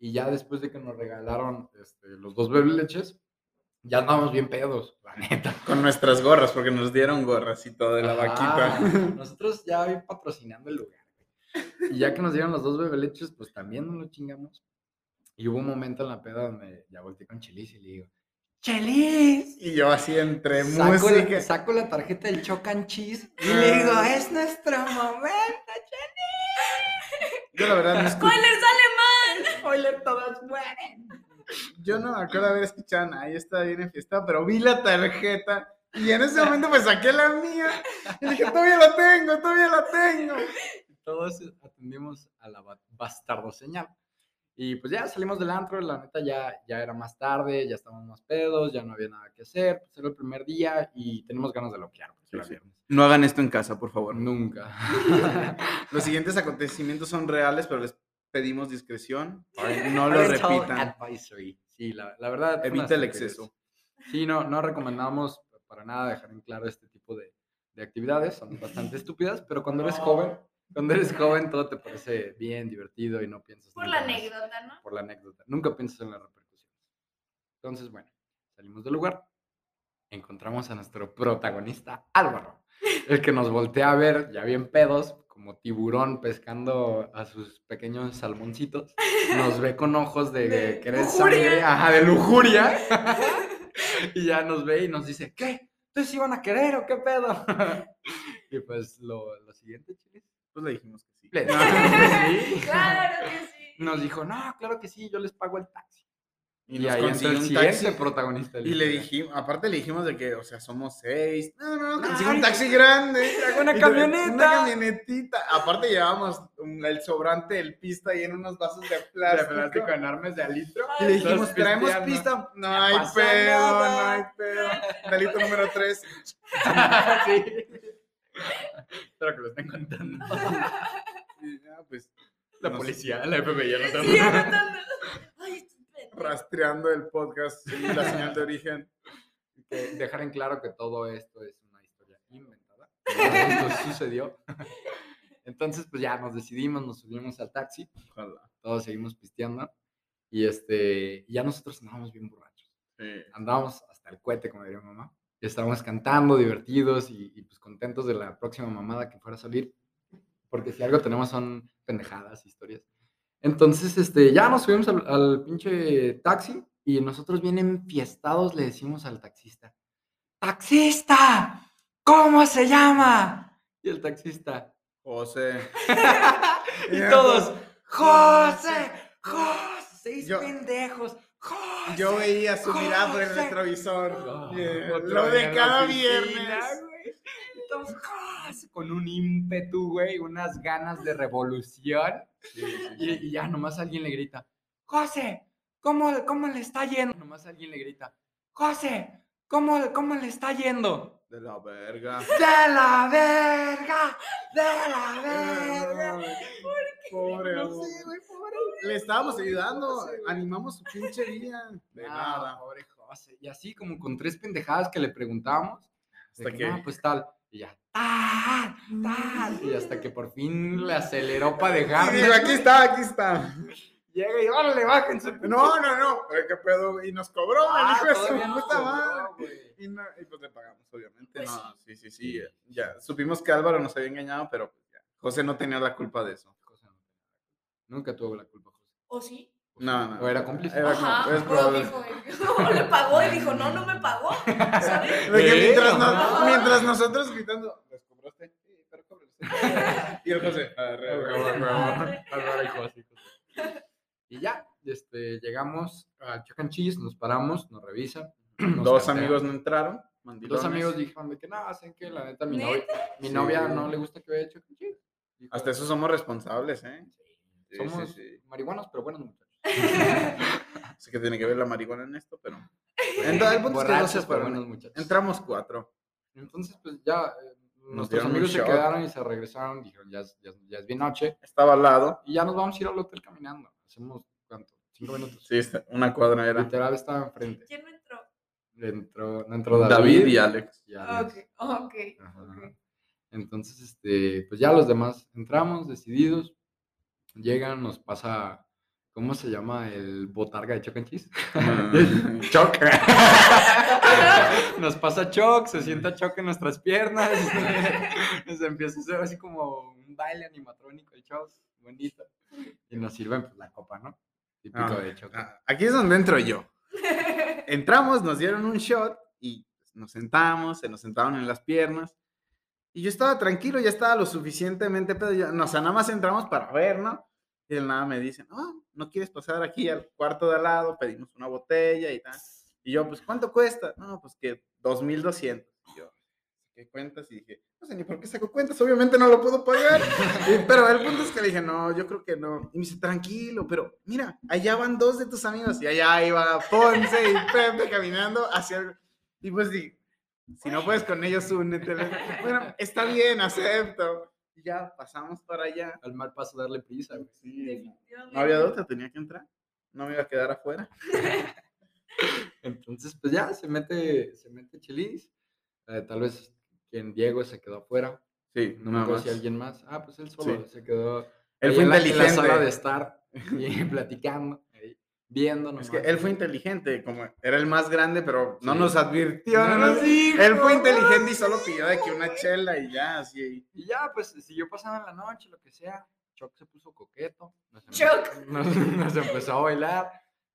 Y ya después de que nos regalaron este, los dos bebés leches, ya andábamos bien pedos, la neta. (laughs) Con nuestras gorras, porque nos dieron gorras y todo de la Ajá, vaquita. (laughs) Nosotros ya bien patrocinando el lugar. güey. Y ya que nos dieron los dos bebés leches, pues también nos lo chingamos. Y hubo un momento en la peda donde ya volteé con Chelis y le digo, ¡Chelis! Y yo así entre Saco música. la, saco la tarjeta del Choc and Cheese y le digo, es nuestro momento, Yo la verdad no escuché. ¡Spoilers alemán! Spoiler, todas mueren. Yo no me acuerdo haber escuchado a nadie, estaba bien en fiesta, pero vi la tarjeta y en ese momento pues saqué la mía y dije, todavía la tengo, todavía la tengo. Todos atendimos a la ba- bastardo señal. Y pues ya salimos del antro, la neta ya, ya era más tarde, ya estábamos más pedos, ya no había nada que hacer, pues era el primer día y tenemos ganas de loquear, era Sí, sí. viernes. No hagan esto en casa, por favor. Nunca. (laughs) Los siguientes acontecimientos son reales, pero les pedimos discreción. (laughs) No lo repitan. advisory. Sí, la, la verdad. Evita el exceso. Sí, no, no recomendamos para nada dejar en claro este tipo de, de actividades, son bastante estúpidas, pero cuando eres joven, cuando eres joven todo te parece bien, divertido y no piensas Por la más anécdota, ¿no? Por la anécdota. Nunca piensas en las repercusiones. Entonces, bueno, salimos del lugar, encontramos a nuestro protagonista Álvaro, el que nos voltea a ver ya bien pedos, como tiburón pescando a sus pequeños salmoncitos, nos ve (laughs) con ojos de, De querer lujuria. sangre, ajá, de lujuria, (laughs) (laughs) y ya nos ve y nos dice, ¿qué? ¿Ustedes iban a querer o qué pedo? y pues lo, lo siguiente, chiles. Pues le dijimos que sí. Le- no, sí. Claro que sí. Nos dijo, no, claro que sí, yo les pago el taxi. Y, Y, nos ahí entra consiguió el un siguiente taxi. protagonista. Y le dijimos, aparte le dijimos de que, o sea, somos seis. No, no, no, Ay, consigo un taxi grande. (laughs) una camioneta. Una camionetita. Aparte llevábamos un- el sobrante del pista y en unos vasos de De plástico. plástico enormes de alitro. Y le dijimos, traemos pista. No hay pasa pedo, nada. no hay pedo. Delito número tres. (laughs) sí. Espero que lo estén contando. (laughs) Y pues, La policía, la FBI, ya no Sí, anotando. Ay. Rastreando el podcast y la señal de origen. (laughs) que dejar en claro que todo esto es una historia inventada. (laughs) Esto sucedió. Entonces, pues ya nos decidimos, nos subimos al taxi, Ojalá. todos seguimos pisteando y este, ya nosotros andábamos bien borrachos. Sí. Andábamos hasta el cohete, como diría mamá. Y estábamos cantando, divertidos y, y, pues contentos de la próxima mamada que fuera a salir. Porque si algo tenemos son pendejadas, historias. Entonces, este, ya nos subimos al, al pinche taxi y nosotros bien enfiestados le decimos al taxista, ¡Taxista! ¿Cómo se llama? Y el taxista, José. (laughs) y todos, ¡José! ¡José! Seis Yo- pendejos. ¡José! Yo veía su mirada por el retrovisor. Oh, Yeah, Lo de en cada viernes. ¡Jas! con un ímpetu, güey, unas ganas de revolución. Y, y ya nomás alguien le grita, José, ¿cómo, ¿cómo le está yendo? Nomás alguien le grita, José, ¿cómo, ¿cómo le está yendo? De la verga. ¡De la verga! ¡De la (laughs) verga! Pobre No sé, güey, pobre. Le estábamos ayudando. Animamos su pinche día. De nada. pobre José. Y así como con tres pendejadas que le preguntábamos. de Hasta que, que- "No, pues tal. Y ya, tal, tal. Y hasta que por fin le aceleró para Y dejarnos. digo, aquí está, aquí está. Llega y órale, bájense. No, no, no. ¿Qué pedo? Y nos cobró, Ah, me dijo eso. todavía nos puta cobró, madre. güey. Y, no, y pues le pagamos, obviamente. Pues no, sí, sí, sí. Ya supimos que Álvaro nos había engañado, pero pues ya. José no tenía la culpa de eso. Cosa no. Nunca tuvo la culpa, José. ¿O sí? No, no. ¿O era cómplice? Era Ajá. es o probable. dijo, no, le pagó y dijo, no, no me pagó. (laughs) Mientras, nos- Ajá. mientras nosotros gritando, ¿les cobraste? Sí, pero (laughs) y el José, arre, arre, arre, arre. Álvaro y ya, este, llegamos al Chuck and Cheese, nos paramos, nos revisan. (clears throat) nos Dos cartean. amigos no entraron. Dos mandilones. amigos dijeron de que no, hacen que la neta mi ¿Neta? novia, mi Sí. novia no le gusta que vaya Chuck and Cheese. Dijo, Hasta eso somos responsables, ¿eh? Sí, somos sí, sí. marihuanos, pero buenos muchachos. (laughs) Sé que tiene que ver la marihuana en esto, pero. Entonces, el punto es que no se fueron. buenos muchachos. Entramos cuatro. Entonces, pues ya, eh, nuestros amigos se quedaron y se regresaron, dijeron, ya, es- ya, es- ya es bien noche, Estaba al lado. y ya nos vamos a ir al hotel caminando. Hacemos, ¿cuánto? Cinco minutos. Sí, está- una cuadra era. Literal estaba enfrente. ¿Quién no entró? Entró, no entró David. David y Alex. y Ah, Alex. Ok, ok, Ajá. ok. Entonces, este, pues ya los demás entramos decididos. Llegan, nos pasa, ¿cómo se llama el botarga de Choc and Cheese? Mm. (laughs) Choc. (laughs) nos pasa Choc, se sienta Choc en nuestras piernas. (laughs) nos empieza a hacer así como un baile animatrónico el Choc, bonito. Y nos sirven pues, la copa, ¿no? Típico Ah, de Choc. ah, Aquí es donde entro yo. Entramos, nos dieron un shot y nos sentamos, se nos sentaron en las piernas. Y yo estaba tranquilo, ya estaba lo suficientemente pedo. ya- no, o sea, nada más entramos para ver, ¿no? Y él nada me dice, no, no quieres pasar aquí al cuarto de al lado, pedimos una botella y tal. Y yo, pues, ¿cuánto cuesta? No, pues que 2200. Y yo, ¿qué cuentas? Y dije, no sé ni por qué saco cuentas, obviamente no lo puedo pagar. Pero el punto es que le dije, no, yo creo que no. Y me dice, tranquilo, pero mira, allá van dos de tus amigos. Y allá iba Ponce y Pepe caminando hacia el... Y pues di, si no puedes con ellos, únete. Bueno, está bien, acepto. Y ya pasamos para allá. Al mal paso darle prisa, güey. Sí, Definitivamente. no había otra, tenía que entrar. No me iba a quedar afuera. (laughs) Entonces, pues ya se mete, se mete Chelis. Eh, tal vez quien Diego se quedó afuera. Sí, No me acuerdo si alguien más. Ah, pues él solo Sí. se quedó. Él fue en la- en la inteligente. sala de estar (laughs) y platicando, viendo. Es que él fue inteligente, como era el más grande, pero no Sí. nos advirtió. No no nos dijo. Él fue inteligente y solo pidió de que una chela y ya, así. Y ya, pues siguió pasando la noche, lo que sea. Choc se puso coqueto. Nos empezó, Choc. (laughs) Nos, nos empezó a bailar.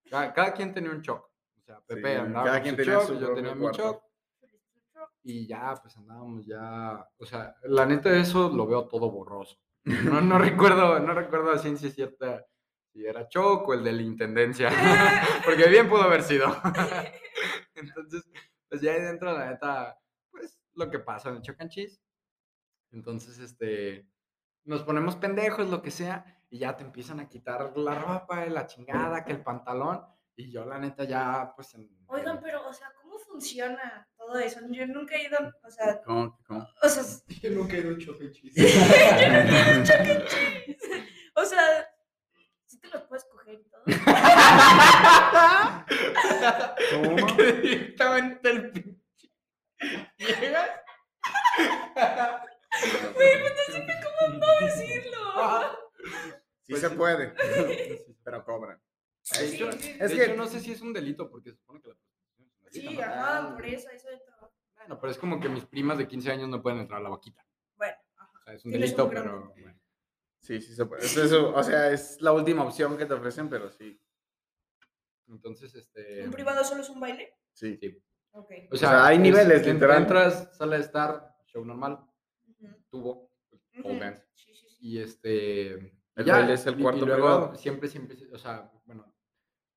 Cada, cada quien tenía un choc. O sea, Pepe Sí, andaba cada con quien su tenía choc, su yo tenía mi cuarto. choc. Y ya, pues andábamos ya. O sea, la neta de eso lo veo todo borroso. (laughs) No, no recuerdo, no recuerdo a ciencia cierta si era Choc o el de la intendencia. (laughs) (laughs) Porque bien pudo haber sido. (laughs) Entonces, pues ya ahí dentro, la neta, pues lo que pasa en el Choc and Cheese. Entonces, este. Nos ponemos pendejos, lo que sea, y ya te empiezan a quitar la ropa, la chingada, que el pantalón. Y yo, la neta, ya, pues. En, Oigan, pero, o sea, ¿cómo funciona todo eso? Yo nunca he ido, o sea, ¿Cómo? ¿Cómo? o sea, Yo nunca he ido a un Choc and Cheese. o sea, sí te los puedes coger y todo. ¿Cómo? (laughs) Que directamente el pinche. Llegas. ¿Cómo decirlo? Sí Pues se (laughs) sí. puede, pero cobran. De hecho, Sí, de Es hecho, que- no sé si es un delito, porque se supone que la prostitución es un delito. Sí, ¿no? ajá, por eso, eso de todo. Bueno, pero es como que mis primas de 15 años no pueden entrar a la vaquita. Bueno, ajá. O sea, es un delito, pero. bueno. Sí, sí se puede. Es eso, o sea, es la última opción que te ofrecen, pero sí. Entonces, este. ¿Un privado solo es un baile? Sí. Sí. Ok. O sea, sea, hay es- niveles, literal. Entras, sala de estar, show normal, Ujú, tubo, pole ujú. dance. Sí, sí, sí. Y este. El ya, baile es el y- cuarto Y luego privado. siempre, siempre, o sea, bueno,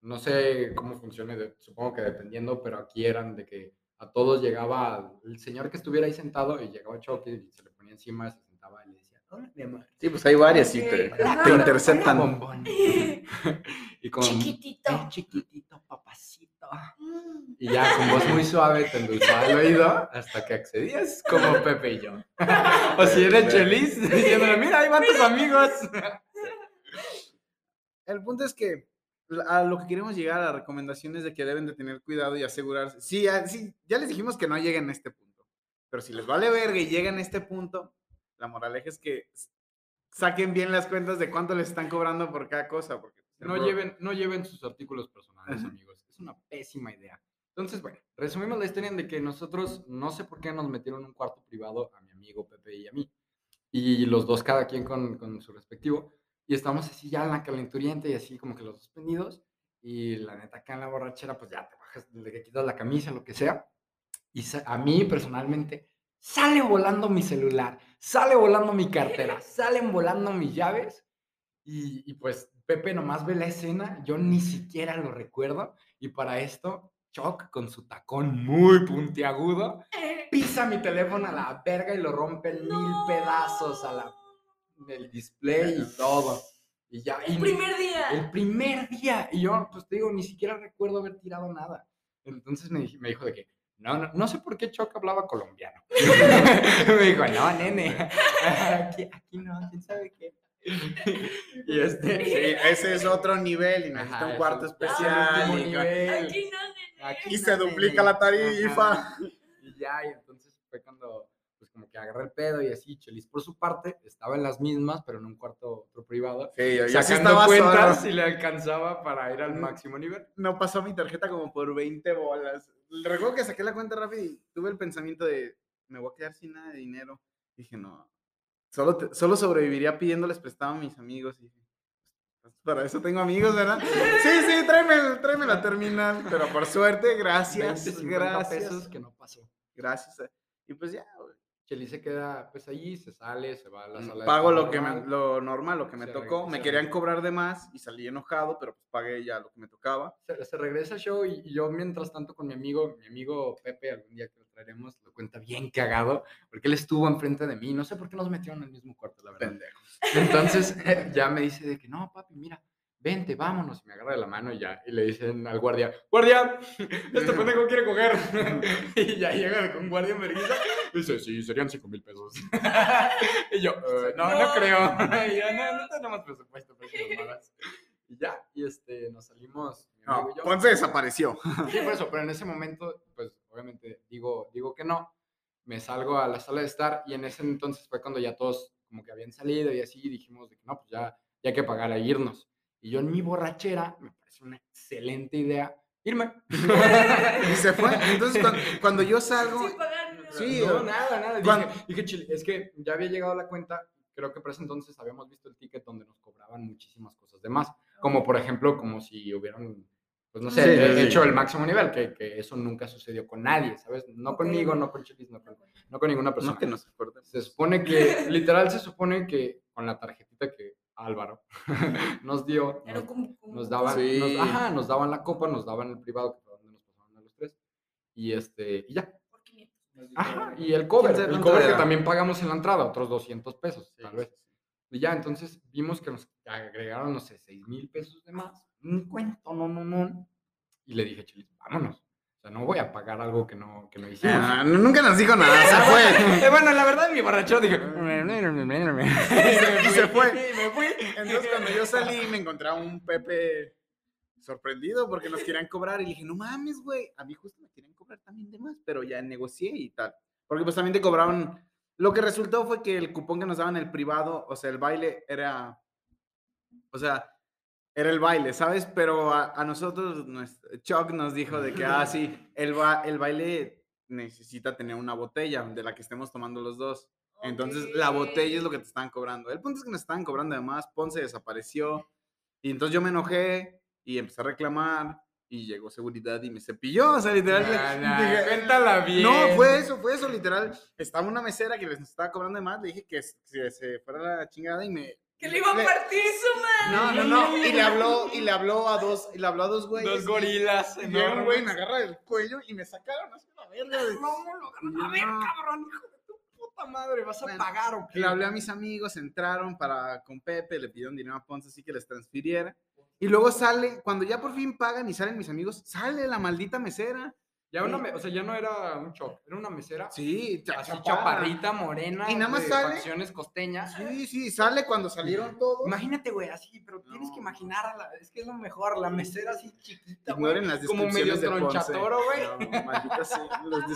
no sé cómo funcione, de- supongo que dependiendo, pero aquí eran de que a todos llegaba el señor que estuviera ahí sentado y llegaba Choque y se le ponía encima, se sentaba y le hola, mi amor. Sí, pues hay varias y te, te interceptan. Bombón. (laughs) y con Chiquitito. "Ay, chiquitito, papacito. Mm. Y ya con voz muy suave te endulzaba el oído hasta que accedías como Pepe y yo. o si eres Chelis (laughs) diciéndole, mira, ahí van tus amigos. El punto es que a lo que queremos llegar a la recomendación es de que deben de tener cuidado y asegurarse. Sí, ya, sí, ya les dijimos que no lleguen a este punto. Pero si les vale verga y llegan a este punto, la moraleja es que saquen bien las cuentas de cuánto les están cobrando por cada cosa, porque No Pero- lleven, no lleven sus artículos personales, amigos. Es una pésima idea. Entonces, bueno, resumimos la historia de que nosotros, no sé por qué nos metieron en un cuarto privado a mi amigo Pepe y a mí. Y los dos, cada quien con, con su respectivo. Y estamos así ya en la calenturienta y así como que los dos prendidos. Y la neta, acá en la borrachera, pues ya te bajas, le quitas la camisa, lo que sea. Y a mí personalmente, sale volando mi celular, sale volando mi cartera, salen volando mis llaves. Y, y pues Pepe nomás ve la escena, yo ni siquiera lo recuerdo. Y para esto, Choc con su tacón muy puntiagudo, (laughs) pisa mi teléfono a la verga y lo rompe en mil pedazos a la, el display y todo. Y ya, y El primer día. el primer día. Y yo, pues te digo, ni siquiera recuerdo haber tirado nada. Entonces me, me dijo de que, no, no, no sé por qué Choc hablaba colombiano. (laughs) me dijo, no, nene, (laughs) aquí, aquí no, quién sabe qué. y este, Sí, ese es otro nivel y necesita Ajá, un cuarto especial. y- nivel. Aquí no, nene. Aquí Y se no, duplica la tarifa. Ajá. Y ya, y entonces fue cuando, pues como que agarré el pedo y así, Chelis por su parte, estaba en las mismas, pero en un cuarto otro privado. Sí, yo, yo sí Sacando estaba cuentas solo. y le alcanzaba para ir al máximo nivel. No pasó mi tarjeta como por 20 bolas. Recuerdo que saqué la cuenta rápido y tuve el pensamiento de, me voy a quedar sin nada de dinero. Dije, no, solo, te- solo sobreviviría pidiéndoles prestado a mis amigos. Y dije, "Pues, para eso tengo amigos, ¿verdad? Sí, sí, tráeme, tráeme la terminal. Pero por suerte, gracias, 20, 50 gracias. pesos que no pasó. Gracias. eh. Y pues ya, güey. Chelis se queda pues allí, se sale, se va a la sala Mm, Pago estar lo que me- lo normal, lo que me Se tocó. Me querían cobrar de más y salí enojado, pero pues pagué ya lo que me tocaba. se, se regresa al show y, y yo mientras tanto con mi amigo, mi amigo Pepe, algún día que lo traeremos, lo cuenta bien cagado, porque él estuvo enfrente de mí, no sé por qué nos metieron en el mismo cuarto, la verdad. Pendejos. Entonces (laughs) (laughs) ya me dice de que no, papi, mira, vente, vámonos, y me agarra de la mano y ya, y le dicen al guardia, guardia, (laughs) este pendejo quiere coger. y ya llega con guardia en vergüenza, y dice, sí, serían cinco mil pesos. (laughs) y yo, "Eh, no, no, No. creo. (laughs) y yo, no, no tenemos presupuesto para esas mamadas". Y ya, y este, nos salimos, No, yo. Ponce desapareció. Sí, por eso, pero en ese momento, pues obviamente digo, digo que no. Me salgo a la sala de estar y en ese entonces fue cuando ya todos como que habían salido y así dijimos de que no, pues ya, ya hay que pagar a irnos. Y yo en mi borrachera me parece una excelente idea irme. (laughs) Y se fue. Entonces, cuando, cuando yo salgo, nada. Sí, no, nada, nada. cuando- Dije, dije, "Chile, es que ya había llegado la cuenta, creo que por ese entonces habíamos visto el ticket donde nos cobraban muchísimas cosas de más. Como por ejemplo, como si hubieran, pues no sé, Sí, sí, sí. hecho el máximo nivel, que, que eso nunca sucedió con nadie, ¿sabes? No conmigo, no con Chelis, no con, no con ninguna persona. no que no se acuerde. Se supone que, literal, se supone que con la tarjetita que Álvaro (laughs) nos dio, nos, como- como- nos daban, Sí. nos, ajá, nos daban la copa, nos daban el privado, que fue donde nos pasaron a los tres, y este, y ya. Por 500. Ajá, y el cover, ¿Quién sabe el cover que también pagamos en la entrada, otros 200 pesos, Sí, tal sí, vez. sí. Y ya, entonces vimos que nos agregaron, no sé, 6 mil pesos de más. Un cuento, no, no, no. Y le dije, Chelis, vámonos. O sea, no voy a pagar algo que no, que no hicimos. Ah, nunca nos dijo nada, se fue. (laughs) Eh, bueno, la verdad, mi borrachero dije. (laughs) Y se fue. (laughs) Y me fui. Entonces, cuando yo salí, me encontraba un Pepe sorprendido porque nos querían (laughs) cobrar. Y dije, no mames, güey. A mí justo me querían cobrar también de más, pero ya negocié y tal. Porque pues también te cobraron. Lo que resultó fue que el cupón que nos daban el privado, o sea, el baile era. O sea, era el baile, ¿sabes? Pero a, a nosotros, nuestro, Chuck nos dijo de que, ah, (laughs) sí, el, ba- el baile necesita tener una botella de la que estemos tomando los dos. Entonces, la botella es lo que te están cobrando. El punto es que nos estaban cobrando además. Ponce desapareció. Y entonces yo me enojé y empecé a reclamar. Y llegó seguridad y me cepilló. O sea, literal. Nah, (laughs) dije, cuéntala bien. No, fue eso, fue eso, literal. Estaba una mesera que les estaba cobrando de más. Le dije que se, se fuera la chingada y me. Que le iba a partir su madre. No, no, no. Y le habló, y le habló a dos, y le habló a dos güeyes. Dos gorilas. Y un güey, me agarra del cuello y me sacaron así la verga. ¿Cómo lo agarran? A ver, No. cabrón, hijo de tu puta madre, ¿vas a Bueno, pagar o qué? Le hablé a mis amigos, entraron para con Pepe, le pidieron dinero a Ponce así que les transfiriera. Y luego sale, cuando ya por fin pagan y salen mis amigos, sale la maldita mesera. Ya una, me- o sea, ya no era un shock, era una mesera Sí, cha- así chaparra. chaparrita, morena, Y nada más de sale- facciones costeñas. Sí, sí, sale cuando salieron todos. Imagínate, güey, así, pero tienes que No. imaginar, a la, es que es lo mejor, la mesera así chiquita, güey, Ignoren las como medio de Ponce. tronchatoro, güey. No, maldita sea, los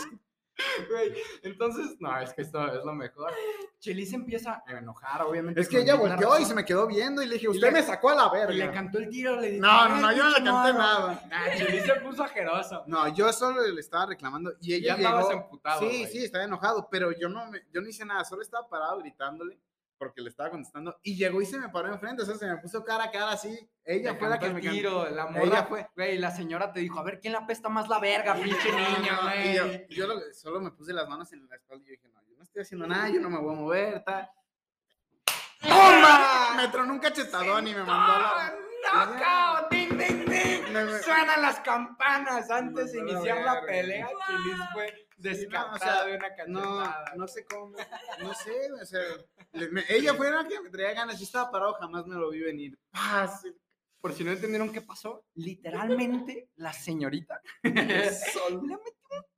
(laughs) Güey, entonces, no, es que esto es lo mejor. Chelis empieza a enojar, obviamente. Es que ella volteó y se me quedó viendo y le dije, usted le- me sacó a la Y le verga. cantó el tiro, le dijo. No, no, no, "Ay, yo no le canté morro". nada. Ah, Chelis se puso ajeroso. No, yo solo le estaba reclamando y ella ya llegó. sí, sí, estaba enojado, pero yo no, me, yo no hice nada, solo estaba parado gritándole porque le estaba contestando y llegó y se me paró enfrente, o sea, se me puso cara a cara así. Ella fue la que me tiro, la morra Ella fue, güey, la señora te dijo, a ver, ¿quién la pesta más la verga, pinche yo, güey? yo lo- solo me puse las manos en la espalda y yo dije, no, yo no estoy haciendo nada, yo no me voy a mover, tal. ¡Pumba! Me tronó un cachetadón y me mandó a la... ¡Ding, ding, ding! Me- me- Suenan las campanas antes de iniciar la pelea. Guau. Chelis fue Sí, no, o descartada sea, de una No, cachetada. no sé cómo, no sé, o sea, le- me- ella fue la que me traía ganas, yo estaba parado, jamás me lo vi venir. ¡Paz! Por si no entendieron qué pasó, literalmente la señorita (laughs) le metió un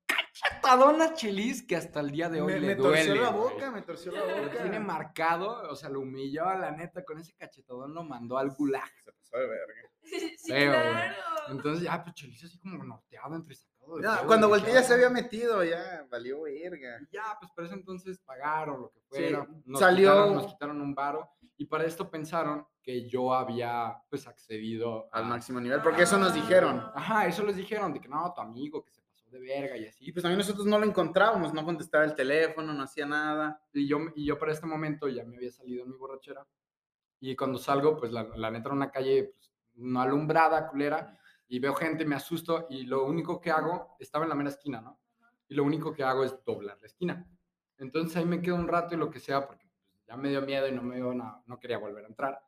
cachetadón a Chelis que hasta el día de hoy Me, le me duele. torció la boca, me torció la Lo boca. tiene marcado, o sea, lo humilló a la neta con ese cachetadón, lo mandó al gulag. Se pasó de verga. (laughs) Sí, Feo, güey. claro. Entonces ya, pues Chelis así como norteado, entre de Ya, cuando volteé ya se había metido, ya valió verga. Y ya, pues por eso entonces pagaron lo que Sí, fuera. Nos salió- Quitaron, nos quitaron un varo y para esto pensaron que yo había pues accedido Al a- máximo nivel, porque eso nos dijeron. Ajá, eso les dijeron de que no, tu amigo que se pasó de verga y así. Y pues también nosotros no lo encontrábamos, no contestaba el teléfono, no hacía nada. Y yo, y yo para este momento ya me había salido en mi borrachera. Y cuando salgo, pues la, la neta era una calle pues, no alumbrada, culera. Y veo gente, me asusto. Y lo único que hago, estaba en la mera esquina, ¿no? Y lo único que hago es doblar la esquina. Entonces ahí me quedo un rato y lo que sea, porque pues, ya me dio miedo y no, me dio na- no quería volver a entrar.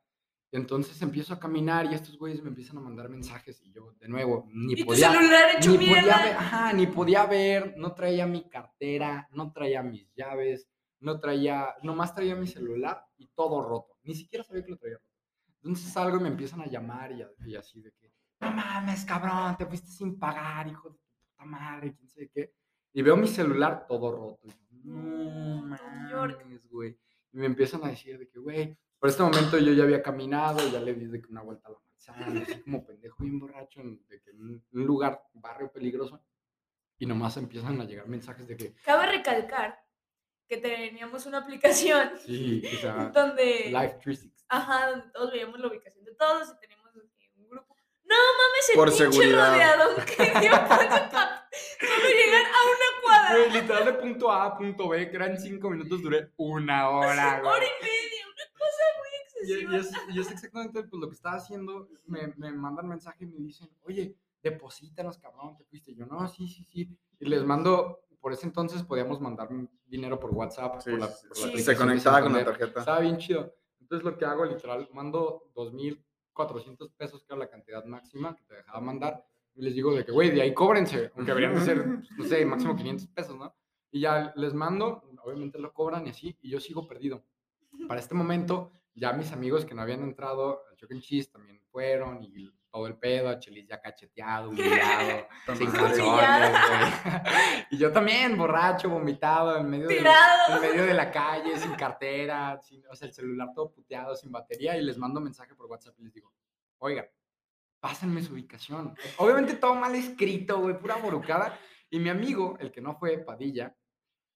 Entonces empiezo a caminar y estos güeyes me empiezan a mandar mensajes y yo, de nuevo, ni Y tu podía celular hecho ni podía mierda. ver, ajá, ni podía ver, no traía mi cartera, no traía mis llaves, no traía, nomás traía mi celular y todo roto. Ni siquiera sabía que lo traía roto. Entonces salgo y me empiezan a llamar y, y así de que, no mames, cabrón, te fuiste sin pagar, hijo de tu puta madre, quién sabe qué. Y veo mi celular todo roto. No mames, güey. Y me empiezan a decir de que, güey, por este momento yo ya había caminado, ya le di de que una vuelta a la manzana, así como pendejo bien borracho, en, de que en un- lugar, barrio peligroso. Y nomás empiezan a llegar mensajes de que, Cabe recalcar que teníamos una aplicación sí, o sea, (laughs) donde, Life 360. ajá, donde todos veíamos la ubicación de todos y teníamos. No mames, el Por pinche seguridad. rodeador que dio (laughs) para llegar a una cuadra, Güey, literal de punto A a punto B, que eran cinco minutos, duré una hora, güey. hora y media, una cosa muy excesiva. y es, y es exactamente pues, lo que estaba haciendo. Me, me mandan mensaje y me dicen, oye, deposítanos, cabrón, te fuiste. Y yo, no, sí, sí, sí. Y les mando, por ese entonces podíamos mandar dinero por WhatsApp. Sí, por la, sí, por la sí. Se conectaba con la tarjeta. Estaba bien chido. Entonces lo que hago, literal, mando 2.400 pesos, que era la cantidad máxima que te dejaba mandar. Y les digo de que, güey, de ahí cóbrense, aunque deberían de ser, (laughs) pues, no sé, máximo 500 pesos, ¿no? Y ya les mando, obviamente lo cobran y así, y yo sigo perdido. Para este momento, ya mis amigos que no habían entrado al Choc and Cheese también fueron y todo el pedo, a Chelis ya cacheteado, humillado, (laughs) sin calzones. (laughs) Y yo también, borracho, vomitado, en medio, de, Tirado. en medio de la calle, sin cartera, sin, o sea, el celular todo puteado, sin batería, y les mando mensaje por WhatsApp y les digo, oiga, pásenme su ubicación. Obviamente todo mal escrito, güey, pura borucada. Y mi amigo, el que no fue Padilla,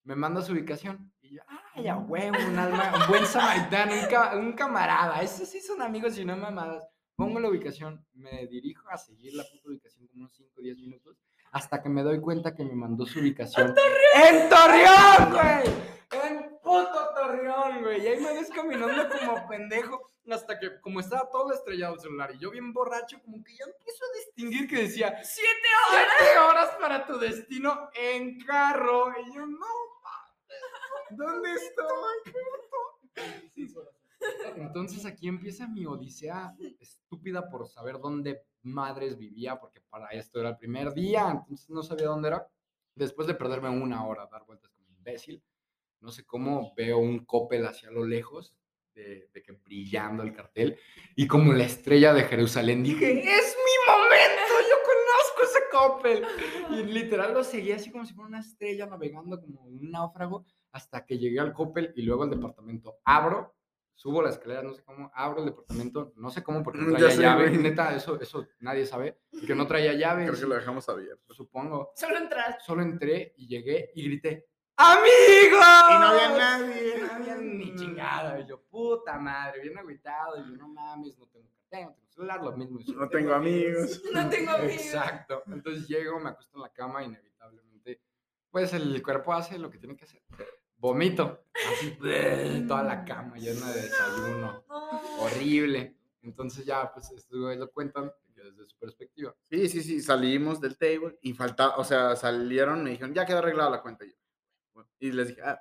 me manda su ubicación. Y yo, ay, a huevo, un alma, un buen samaritano, un, ca- un camarada. Esos sí son amigos y no mamadas. Pongo la ubicación, me dirijo a seguir la puta ubicación como unos 5 o 10 minutos, hasta que me doy cuenta que me mandó su ubicación. ¡En Torreón, güey! ¡En puto Torreón, güey! Y ahí me ves caminando como pendejo, hasta que, como estaba todo estrellado el celular, y yo bien borracho, como que ya empiezo a distinguir que decía, Siete siete horas para tu destino en carro. Y yo, no ¿dónde estoy? Seis horas. Entonces aquí empieza mi odisea estúpida por saber dónde madres vivía, porque para esto era el primer día, entonces no sabía dónde era. Después de perderme una hora dar vueltas como imbécil, no sé cómo veo un Coppel hacia lo lejos, de, que brillando el cartel, y como la estrella de Jerusalén, dije, es mi momento, yo conozco ese Coppel. Y literal lo seguí así como si fuera una estrella navegando como un náufrago hasta que llegué al Coppel y luego al departamento. Abro, subo la escalera, no sé cómo, abro el departamento, no sé cómo, porque no (laughs) traía sé, llave. güey. Neta, eso, eso nadie sabe, que no traía llave. Creo que lo dejamos abierto. Supongo. Solo entrar. Solo entré y llegué y grité, ¡Amigo! Y no había nadie. No había ni chingada. Y yo, puta madre, bien agüitado. Y yo, no mames, no tengo cartera, no tengo celular, lo mismo. y No tengo amigos. (laughs) No tengo amigos. Exacto. Entonces llego, me acuesto en la cama, inevitablemente, pues el cuerpo hace lo que tiene que hacer. Vomito. Así, (laughs) toda la cama llena de desayuno. No. Horrible. Entonces ya, pues, estos güeyes lo cuentan desde su perspectiva. Sí, sí, sí, salimos del table y falta, o sea, salieron, me dijeron, ya quedó arreglada la cuenta. Y, yo, y les dije, ah,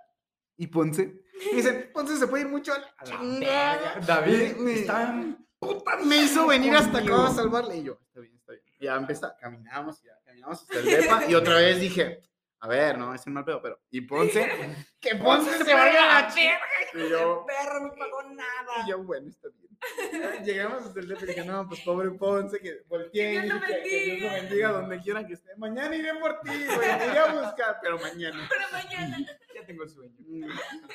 ¿y Ponce? Y dicen, (laughs) Ponce se puede ir mucho a la A la chingada". verga. David Me- estaba en puta Me hizo venir hasta acá a salvarle. Y yo, está bien, está bien. Y ya empezó, caminamos, ya caminamos hasta el depa. Y otra vez dije, a ver, no, es un mal pedo, pero. ¿Y Ponce? (laughs) que Ponce se vaya a la verga. Y yo, perro no pagó nada. y yo, bueno, está bien. (laughs) Llegamos hasta el depa y dije, no, pues pobre Ponce, que volteé Que Dios lo dije, que, que Dios lo bendiga. bendiga donde quiera que esté. Mañana iré por ti, güey, te iré a buscar, pero mañana. Pero mañana. (laughs) Ya tengo el sueño.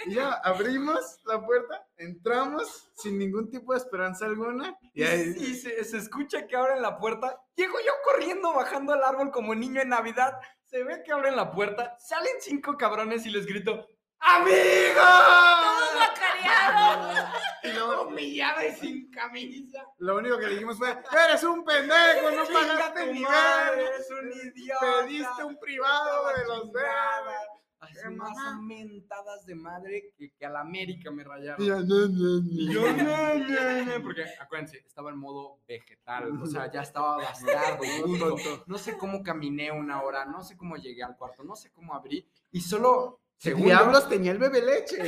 Y ya abrimos la puerta, entramos sin ningún tipo de esperanza alguna. Y ahí, Y se, se escucha que abren la puerta. Llego yo corriendo, bajando al árbol como niño en Navidad. Se ve que abren la puerta. Salen cinco cabrones y les grito: ¡Amigo! Todo guacareado. (laughs) y luego, Humillado y sin camisa. lo único que le dijimos fue, eres un pendejo, no pagaste ni madre, eres un idiota. Pediste un privado de los verdes. Así más mamá. mentadas de madre que, que a la América me rayaron. Yo, no, no, Y no. yo, no, no, no, porque acuérdense, estaba en modo vegetal, o sea, ya estaba bastardo, bruto. No sé cómo caminé una hora, no sé cómo llegué al cuarto, no sé cómo abrí, y solo, ¿Qué según diablos tenía el bebé leche?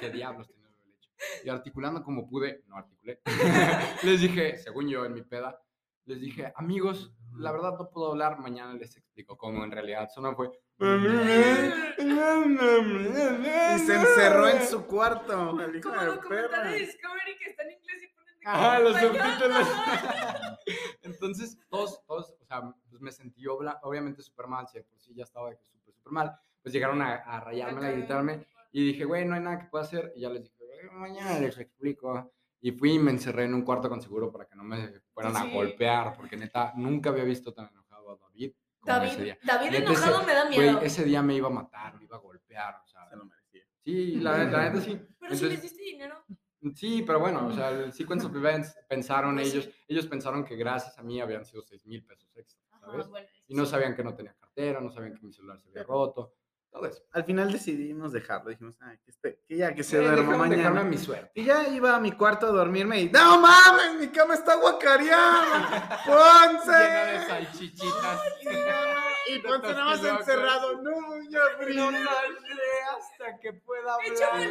¿Qué diablos tenía el leche? Y articulando como pude, no articulé, (laughs) les dije, según yo en mi peda, les dije, amigos, la verdad no puedo hablar, mañana les explico cómo en realidad solo fue. Y se encerró en su cuarto. El hijo Como de documental perra. de Discovery que está en inglés y ponen de Ajá, los español. subtítulos. (laughs) Entonces, todos, todos, o sea, pues me sentí obla- obviamente súper mal, si de por sí ya estaba de que súper, súper mal, pues llegaron a, a rayarme, a gritarme, y dije, güey, no hay nada que pueda hacer, y ya les dije, "Güey, mañana les explico. Y fui y me encerré en un cuarto con seguro para que no me fueran a golpear, porque neta, nunca había visto tan enojado a David David. David Neta, enojado ese- me da Güey, miedo. ese día me iba a matar, me iba a golpear, o sea, Se lo merecía. sí, la, la neta sí. Pero si les Entonces- diste dinero. Sí, pero bueno, o sea, el Sequence of (laughs) Events pensaron Pues sí. ellos, ellos pensaron que gracias a mí habían sido 6 mil pesos extra, Ajá, ¿sabes? bueno, Y no sabían que no tenía cartera, no sabían que mi celular se había roto, todo eso. Al final decidimos dejarlo. Dijimos, Ay, que, esté- que ya que se Eh, duerma mañana. a mi suerte. Y ya iba a mi cuarto a dormirme y ¡No mames! ¡Mi cama está guacareada! ¡Ponce! (laughs) Llena de salchichitas. Y, (laughs) Ponce nada más encerrado. ¡No, ya! No saldré hasta que pueda hablar.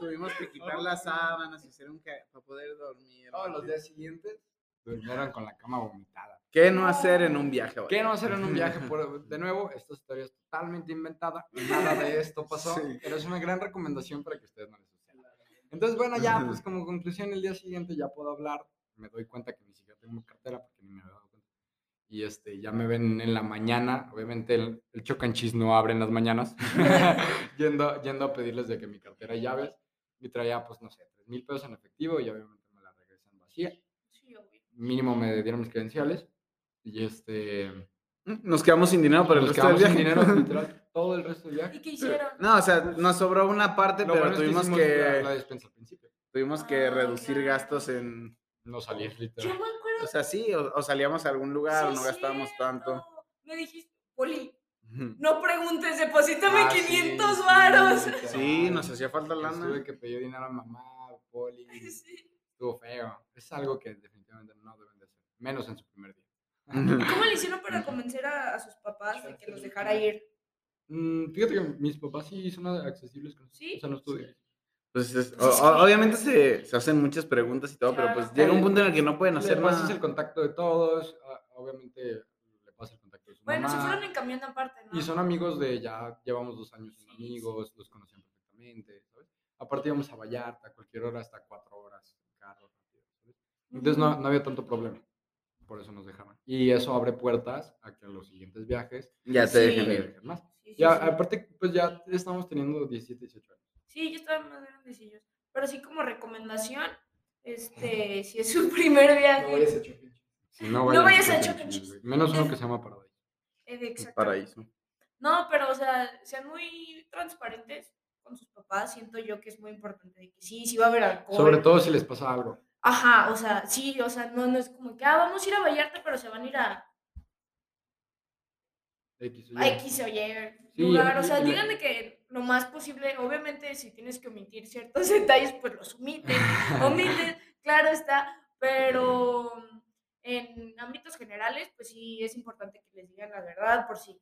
Tuvimos que quitar las sábanas y hacer un ca- para poder dormir. Todos los días siguientes durmieron con la cama vomitada. ¿Qué no hacer en un viaje? ¿Qué no hacer en un viaje? (laughs) Por- de nuevo, esta historia es totalmente inventada. Nada de esto pasó, Sí. pero es una gran recomendación para que ustedes no les suceda. Entonces, bueno, ya, pues como conclusión, el día siguiente ya puedo hablar. Me doy cuenta que ni siquiera tengo cartera porque ni me había dado cuenta. Y este, ya me ven en la mañana. Obviamente el, el chocanchis no abre en las mañanas. (laughs) (laughs) yendo, yendo a pedirles de que mi cartera y llaves. Y traía, pues, no sé, tres mil pesos en efectivo y obviamente me la regresan vacía. Sí, obvio. Mínimo me dieron mis credenciales. Y este... Nos quedamos sin dinero para el Nos resto del quedamos viaje. sin dinero, (laughs) literal, todo el resto del viaje. ¿Y qué hicieron? No, o sea, nos sobró una parte, Lo pero bueno es tuvimos hicimos que, La, la despensa al principio. tuvimos que Ah, reducir gastos en... No salir, Yo literal. me acuerdo. O sea, sí, o, o salíamos a algún lugar o no gastábamos cierto. tanto. Me dijiste, Poli, no preguntes, deposítame Ah, sí, 500 sí, varos. Sí, nos hacía falta lana. Tuve que pedir dinero a mamá, Poli. (laughs) Sí. Estuvo feo. Es algo que definitivamente no deben de hacer. Menos en su primer día. ¿Cómo le hicieron para convencer a, a sus papás de que los dejara ir? Mm, fíjate que mis papás sí son accesibles. con. ¿Sí? O sea, no estuve. Pues es- o- o- obviamente se, se hacen muchas preguntas y todo, pero pues llega un punto en el que no pueden Le hacer pasas nada. el contacto de todos. ah, Obviamente le pasas el contacto de su Bueno, se mamá. fueron en camión aparte, ¿no? Y son amigos de ya, llevamos dos años Sí, sí. amigos, los conocían perfectamente, ¿sabes? Aparte íbamos a Vallarta, a cualquier hora, hasta cuatro horas en carro, rápido, ¿sabes? Entonces no, no había tanto problema, por eso nos dejaban. Y eso abre puertas a que en los siguientes viajes Ya te Sí. dejen ir. dejen más. Sí, sí, Ya, sí. aparte, pues ya estamos teniendo 17, 18 años. Sí, ya estaban más grandecillos. pero sí como recomendación, este, (laughs) si es su primer viaje. No vayas a Chopin. No, No vayas a güey. Menos uno que se llama Paradise. eh, exactamente. paraíso. No, pero o sea, sean muy transparentes con sus papás, siento yo que es muy importante de que sí, sí va a haber alcohol. Sobre todo si les pasa algo. Ajá, o sea, sí, o sea, no, no es como que, ah, vamos a ir a Vallarta, pero se van a ir a, X o Y. a X o Y Sí, lugar. O sea, digan de que lo más posible, obviamente, si tienes que omitir ciertos (laughs) detalles, pues los omiten, omiten, (laughs) claro está, pero en ámbitos generales, pues sí es importante que les digan la verdad, por si.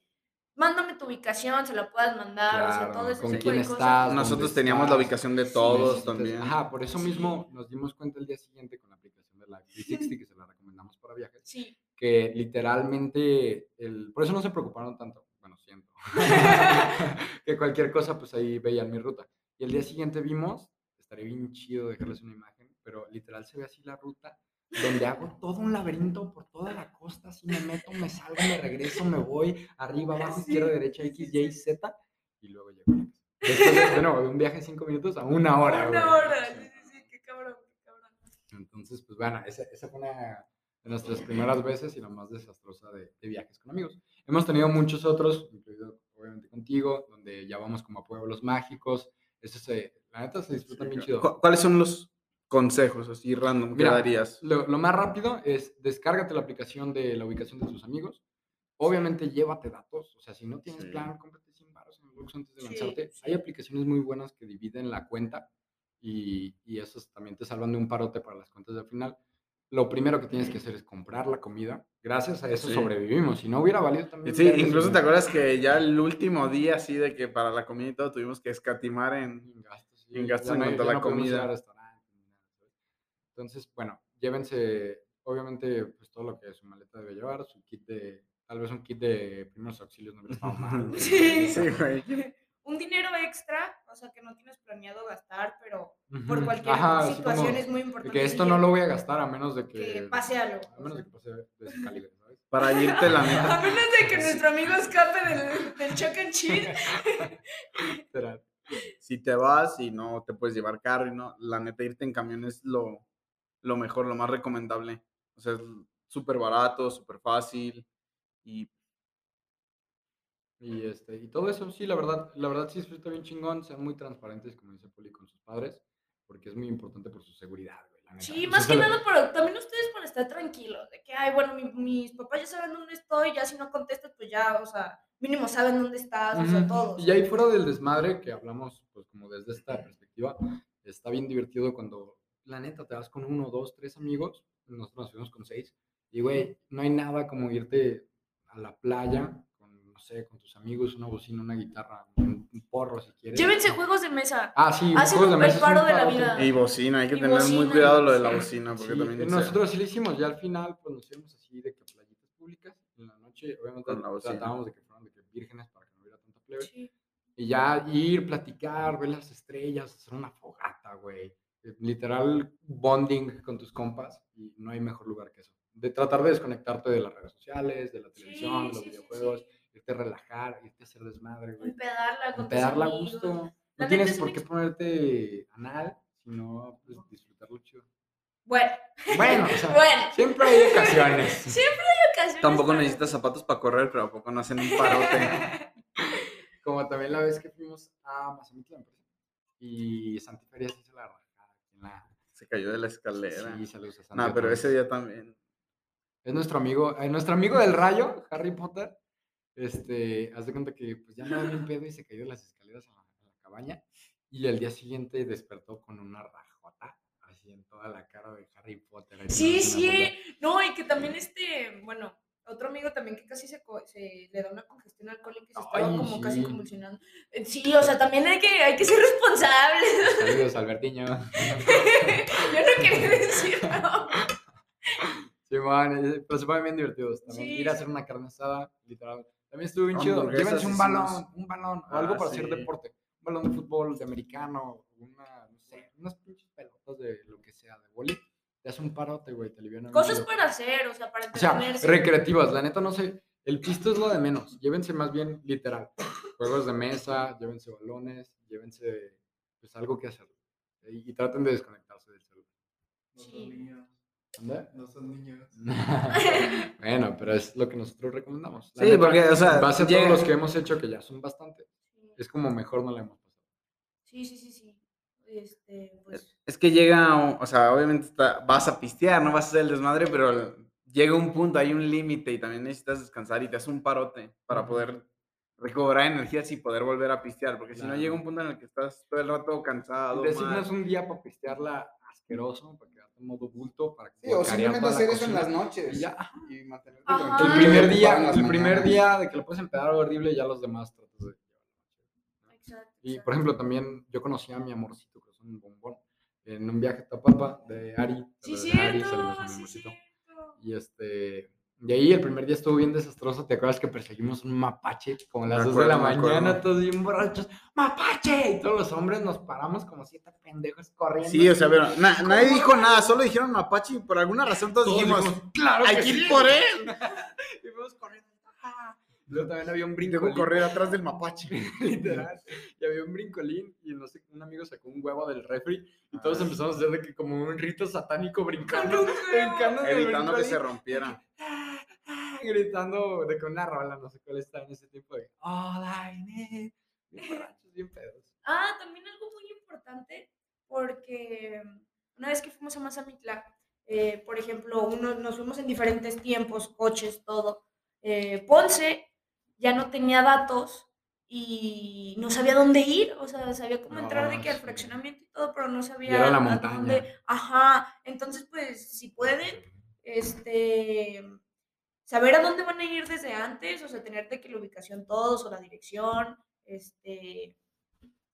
Mándame tu ubicación, se la puedas mandar, o sea, todo ese con tipo quién de estás, cosas. Nosotros teníamos la ubicación de Sí, todos también. Ajá, por eso Sí. mismo nos dimos cuenta el día siguiente con la aplicación de la (laughs) 360 que se la recomendamos para viajes, Sí. que literalmente, el, por eso no se preocuparon tanto, bueno, siento, (laughs) que cualquier cosa, pues ahí veían mi ruta. Y el día siguiente vimos, estaría bien chido dejarles una imagen, pero literal se ve así la ruta, donde hago todo un laberinto por toda la costa, así me meto, me salgo, me regreso, me voy arriba, (laughs) abajo, Sí, izquierda, derecha, sí, X, sí, Y, sí. Z, y luego llego a la casa. Después de, bueno, de un viaje de cinco minutos a una hora, güey. Una hora, sí, sí, sí, qué cabrón, qué cabrón. Entonces, pues bueno, esa, esa fue una de nuestras primeras veces y la más desastrosa de, de viajes con amigos. Hemos tenido muchos otros, incluido obviamente contigo, donde ya vamos como a pueblos mágicos. Eso se, la neta se disfruta bien chido. ¿Cu- ¿Cuáles son los consejos así random que Mira, darías? Lo, lo más rápido es descárgate la aplicación de la ubicación de tus amigos. Obviamente llévate datos, o sea, si no tienes Sí. plan, cómprate 100 baros en Lux antes de Sí, lanzarte. sí. Hay aplicaciones muy buenas que dividen la cuenta y, y esos también te salvan de un parote para las cuentas del final. Lo primero que tienes que hacer es comprar la comida. Gracias a eso Sí. sobrevivimos. Si no hubiera valido también. Sí, incluso te acuerdas que ya el último día así de que para la comida y todo tuvimos que escatimar en... en gastos. En gastos en no- cuanto a la no comida. a restaurantes ni nada, ¿sabes? Entonces, bueno, llévense, obviamente, pues todo lo que su maleta debe llevar, su kit de, tal vez un kit de primeros auxilios no hubiera estado mal. (laughs) Sí. Sí, güey. (laughs) Un dinero extra, o sea, que no tienes planeado gastar, pero por cualquier ajá, situación como es muy importante. que esto no lo voy a gastar a menos de que, que pase algo. a menos de que pase de ese calibre, ¿sabes? (laughs) Para irte la neta. A menos de que nuestro amigo escape del, del Chuck and Cheese. Si te vas y no te puedes llevar carro y no, la neta irte en camión es lo, lo mejor, lo más recomendable. O sea, es súper barato, súper fácil y Y, este, y todo eso, sí, la verdad, la verdad sí disfruta bien chingón, sean muy transparentes, como dice Poli, con sus padres, porque es muy importante por su seguridad, güey. Sí, más que nada, pero también ustedes para estar tranquilos, de que, ay, bueno, mi- mis papás ya saben dónde estoy, ya si no contestas, pues ya, o sea, mínimo saben dónde estás, o sea, Ujú. todo. o Y ahí fuera del desmadre que hablamos, pues como desde esta perspectiva, está bien divertido cuando, la neta, te vas con uno, dos, tres amigos, nosotros nos fuimos con seis, y güey, no hay nada como irte a la playa con, no sé, con tus amigos, una bocina, una guitarra, un, un porro si quieres. Llévense juegos de mesa. Ah, sí, Hacen juegos de mesa es paro de la vida. Y bocina, hay que Y tener muy cuidado lo de la bocina, porque Sí, también nosotros sí lo hicimos, ya al final pues nos íbamos así de que playitas públicas, en la noche obviamente la tratábamos de que fueran de que vírgenes para que no hubiera tanta plebe, Sí. y ya ir, platicar, ver las estrellas, hacer una fogata, güey, literal bonding con tus compas, y no hay mejor lugar que eso, de tratar de desconectarte de las redes sociales, de la televisión, los sí, videojuegos, sí. irte a relajar, irte a hacer desmadre, güey, Empedarla con pedarla a gusto, no tienes es por qué ponerte anal, sino pues disfrutarlo chido. Bueno, Bueno, o sea, bueno. siempre hay ocasiones. (laughs) Siempre hay ocasiones Tampoco para- necesitas zapatos para correr, pero ¿a poco no hacen un parote? (laughs) Como también la vez que fuimos a Mazamitla. Y Santiferia sí se la la- Se cayó de la escalera. Sí, saludos a. No, pero ese día también. Es nuestro amigo, eh, nuestro amigo del rayo, Harry Potter. Este, haz de cuenta que pues ya andaba bien pedo y se cayó de las escaleras a la, a la cabaña. Y el día siguiente despertó con una rajota así en toda la cara de Harry Potter. Sí, sí. No, y que también este, bueno, otro amigo también que casi se, co- se le da una congestión alcohólica y se estaba Ay, como casi convulsionando. Eh, Sí, o sea, también hay que, hay que ser responsables. Saludos, Albertiño. (laughs) Yo no quería decir no. Sí, man, eh, pero se ponen bien divertidos. También Sí, ir a hacer una carne asada, literal. También estuvo bien chido. Llévense un balón, un balón, o algo Ah, para hacer deporte. Un balón de fútbol, de americano, una, no sé, unas pinches pelotas de lo que sea, de boli. Te hace un parote, güey, te alivian. Cosas para hacer, o sea, para O sea, entretenerse. recreativas, la neta no sé. El pisto es lo de menos. Llévense más bien literal. Juegos de mesa, llévense balones, llévense pues algo que hacer. Y, y traten de desconectarse del celular. No Sí. son niños. ¿Anda? No son niños. (laughs) bueno, pero es lo que nosotros recomendamos. La Sí, neta, porque, o sea, en base a todos los que hemos hecho, que ya son bastantes, Sí. es como mejor no la hemos pasado. Sí, sí, sí, sí. Este, pues. Es que llega, o sea, obviamente está- vas a pistear, no vas a hacer el desmadre, pero llega un punto, hay un límite y también necesitas descansar y te hace un parote para poder recobrar energías y poder volver a pistear, porque si no llega un punto en el que estás todo el rato cansado. Designas un día para pistearla asqueroso, para quedarte en modo bulto, para Sí, o simplemente hacer eso en las noches y ya, y mantenerte El primer día, el primer día de que lo puedes empezar horrible, ya los demás tratas de Exacto. Y por ejemplo, también yo conocí a mi amorcito, que es un bombón, en un viaje a Tapalpa de Ari. Sí, de Ari, cierto. saludos a mi Sí, cierto. Y este, y ahí el primer día estuvo bien desastroso. ¿Te acuerdas que perseguimos un mapache como a las Me 2 de la mañana, todos bien borrachos? ¡Mapache! Y todos los hombres nos paramos como siete pendejos corriendo. Sí, o sea, pero na- nadie dijo nada, solo dijeron Mapache y por alguna razón todos, Todos dijimos, dijimos, ¡Claro hay que que ir sí". por él. (laughs) Y fuimos corriendo. ¡ah! Luego también había un Debo brincolín. correr atrás del Mapache. (laughs) Literal. Y había un brincolín y no sé, un amigo sacó un huevo del refri y todos Ah. empezamos a hacer de que como un rito satánico brincando, brincando Evitando que se brincolín, rompiera. ah, ah, gritando de que una rola, no sé cuál está en ese tiempo de All I need. Bien (laughs) borrachos, bien pedos. Ah, también algo muy importante, porque una vez que fuimos a Mazamitla, eh, por ejemplo, uno, nos fuimos en diferentes tiempos, coches, todo. eh, Ponce ya no tenía datos y no sabía dónde ir, o sea, sabía cómo entrar de que al fraccionamiento y todo, pero no sabía era la montaña. dónde- Ajá, entonces pues si pueden, este, saber a dónde van a ir desde antes, o sea, tener de que la ubicación todos o la dirección, este,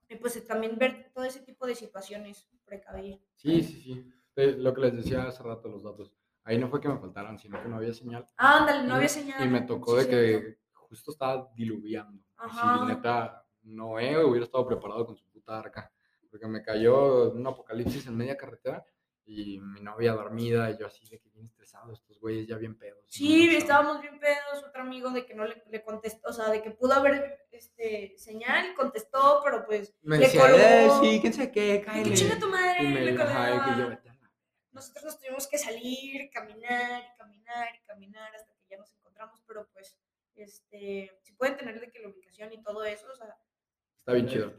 y pues también ver todo ese tipo de situaciones, precaver. Sí, sí, sí. Eh, Lo que les decía hace rato, los datos. Ahí no fue que me faltaran, sino que no había señal. Ándale, no había señal. Y me tocó sí, de que. Justo estaba diluviando. Ajá. neta, Noé hubiera estado preparado con su puta arca. Porque me cayó un apocalipsis en media carretera y mi novia dormida y yo así de que bien estresado, estos güeyes ya bien pedos. no Sí, estábamos bien pedos, otro amigo de que no le, le contestó, o sea, de que pudo haber este, señal, contestó, pero pues Me le decía, colgó. eh, sí, quién sabe qué, cállate. que chinga tu madre, Y me le ajá, y que yo, colgaba. "Vete a la Nosotros nos tuvimos que salir, caminar, y caminar, y caminar hasta que ya nos encontramos, pero pues, este, si pueden tener de que la ubicación y todo eso, o sea, Está bien chido.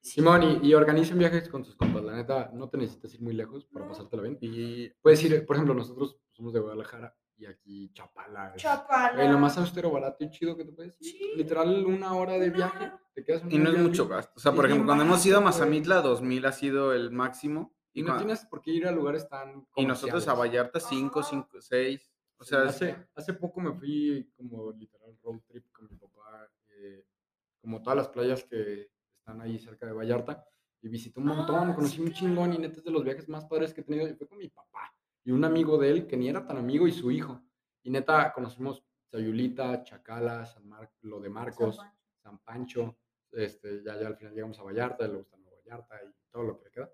sí. Simón, y, y organicen viajes con tus compas. La neta, no te necesitas ir muy lejos para No. pasártela bien. Y Puedes ir, por ejemplo, nosotros somos de Guadalajara y aquí Chapala. es- Chapala. Güey, lo más austero, barato y chido que te puedes ir. Sí. Literal, una hora de viaje. Te quedas Y no es mucho gasto. O sea, por ejemplo, cuando hemos ido a. Mazamitla, 2000 ha sido el máximo. Y Y, no cua- tienes por qué ir a lugares tan. y nosotros a. Vallarta, 5, Ajá. 5, 6. O sea, hace, hace poco me fui como literal road trip con mi papá, eh, como todas las playas que están ahí cerca de Vallarta, y visité un montón, Ah, conocí sí, un chingón y neta es de los viajes más padres que he tenido, y fue con mi papá, y un amigo de él que ni era tan amigo y su hijo, y neta conocimos Sayulita, Chacala, San Mar lo de Marcos, San Pancho. San Pancho, este, ya, ya al final llegamos a Vallarta, le gusta Nueva Vallarta y todo lo que le queda.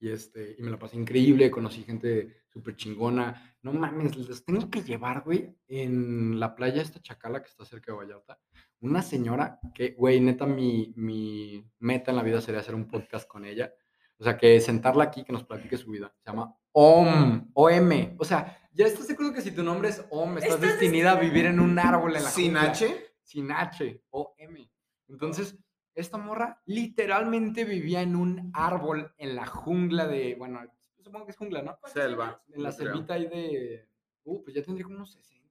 Y, este, y me la pasé increíble, conocí gente súper chingona. No mames, les tengo que llevar, güey, en la playa esta Chacala que está cerca de Vallarta. Una señora que, güey, neta, mi, mi meta en la vida sería hacer un podcast con ella. O sea, que sentarla aquí, que nos platique su vida. Se llama OM, OM. O sea, ya estás seguro que si tu nombre es OM, estás, Estás destinada a vivir en un árbol en la sin jungla H. sin H o M. Entonces, esta morra literalmente vivía en un árbol en la jungla de, bueno, supongo que es jungla, ¿no? ¿Cuántos Selva. En la creo. selvita ahí de, uh, pues ya tendría como unos 60,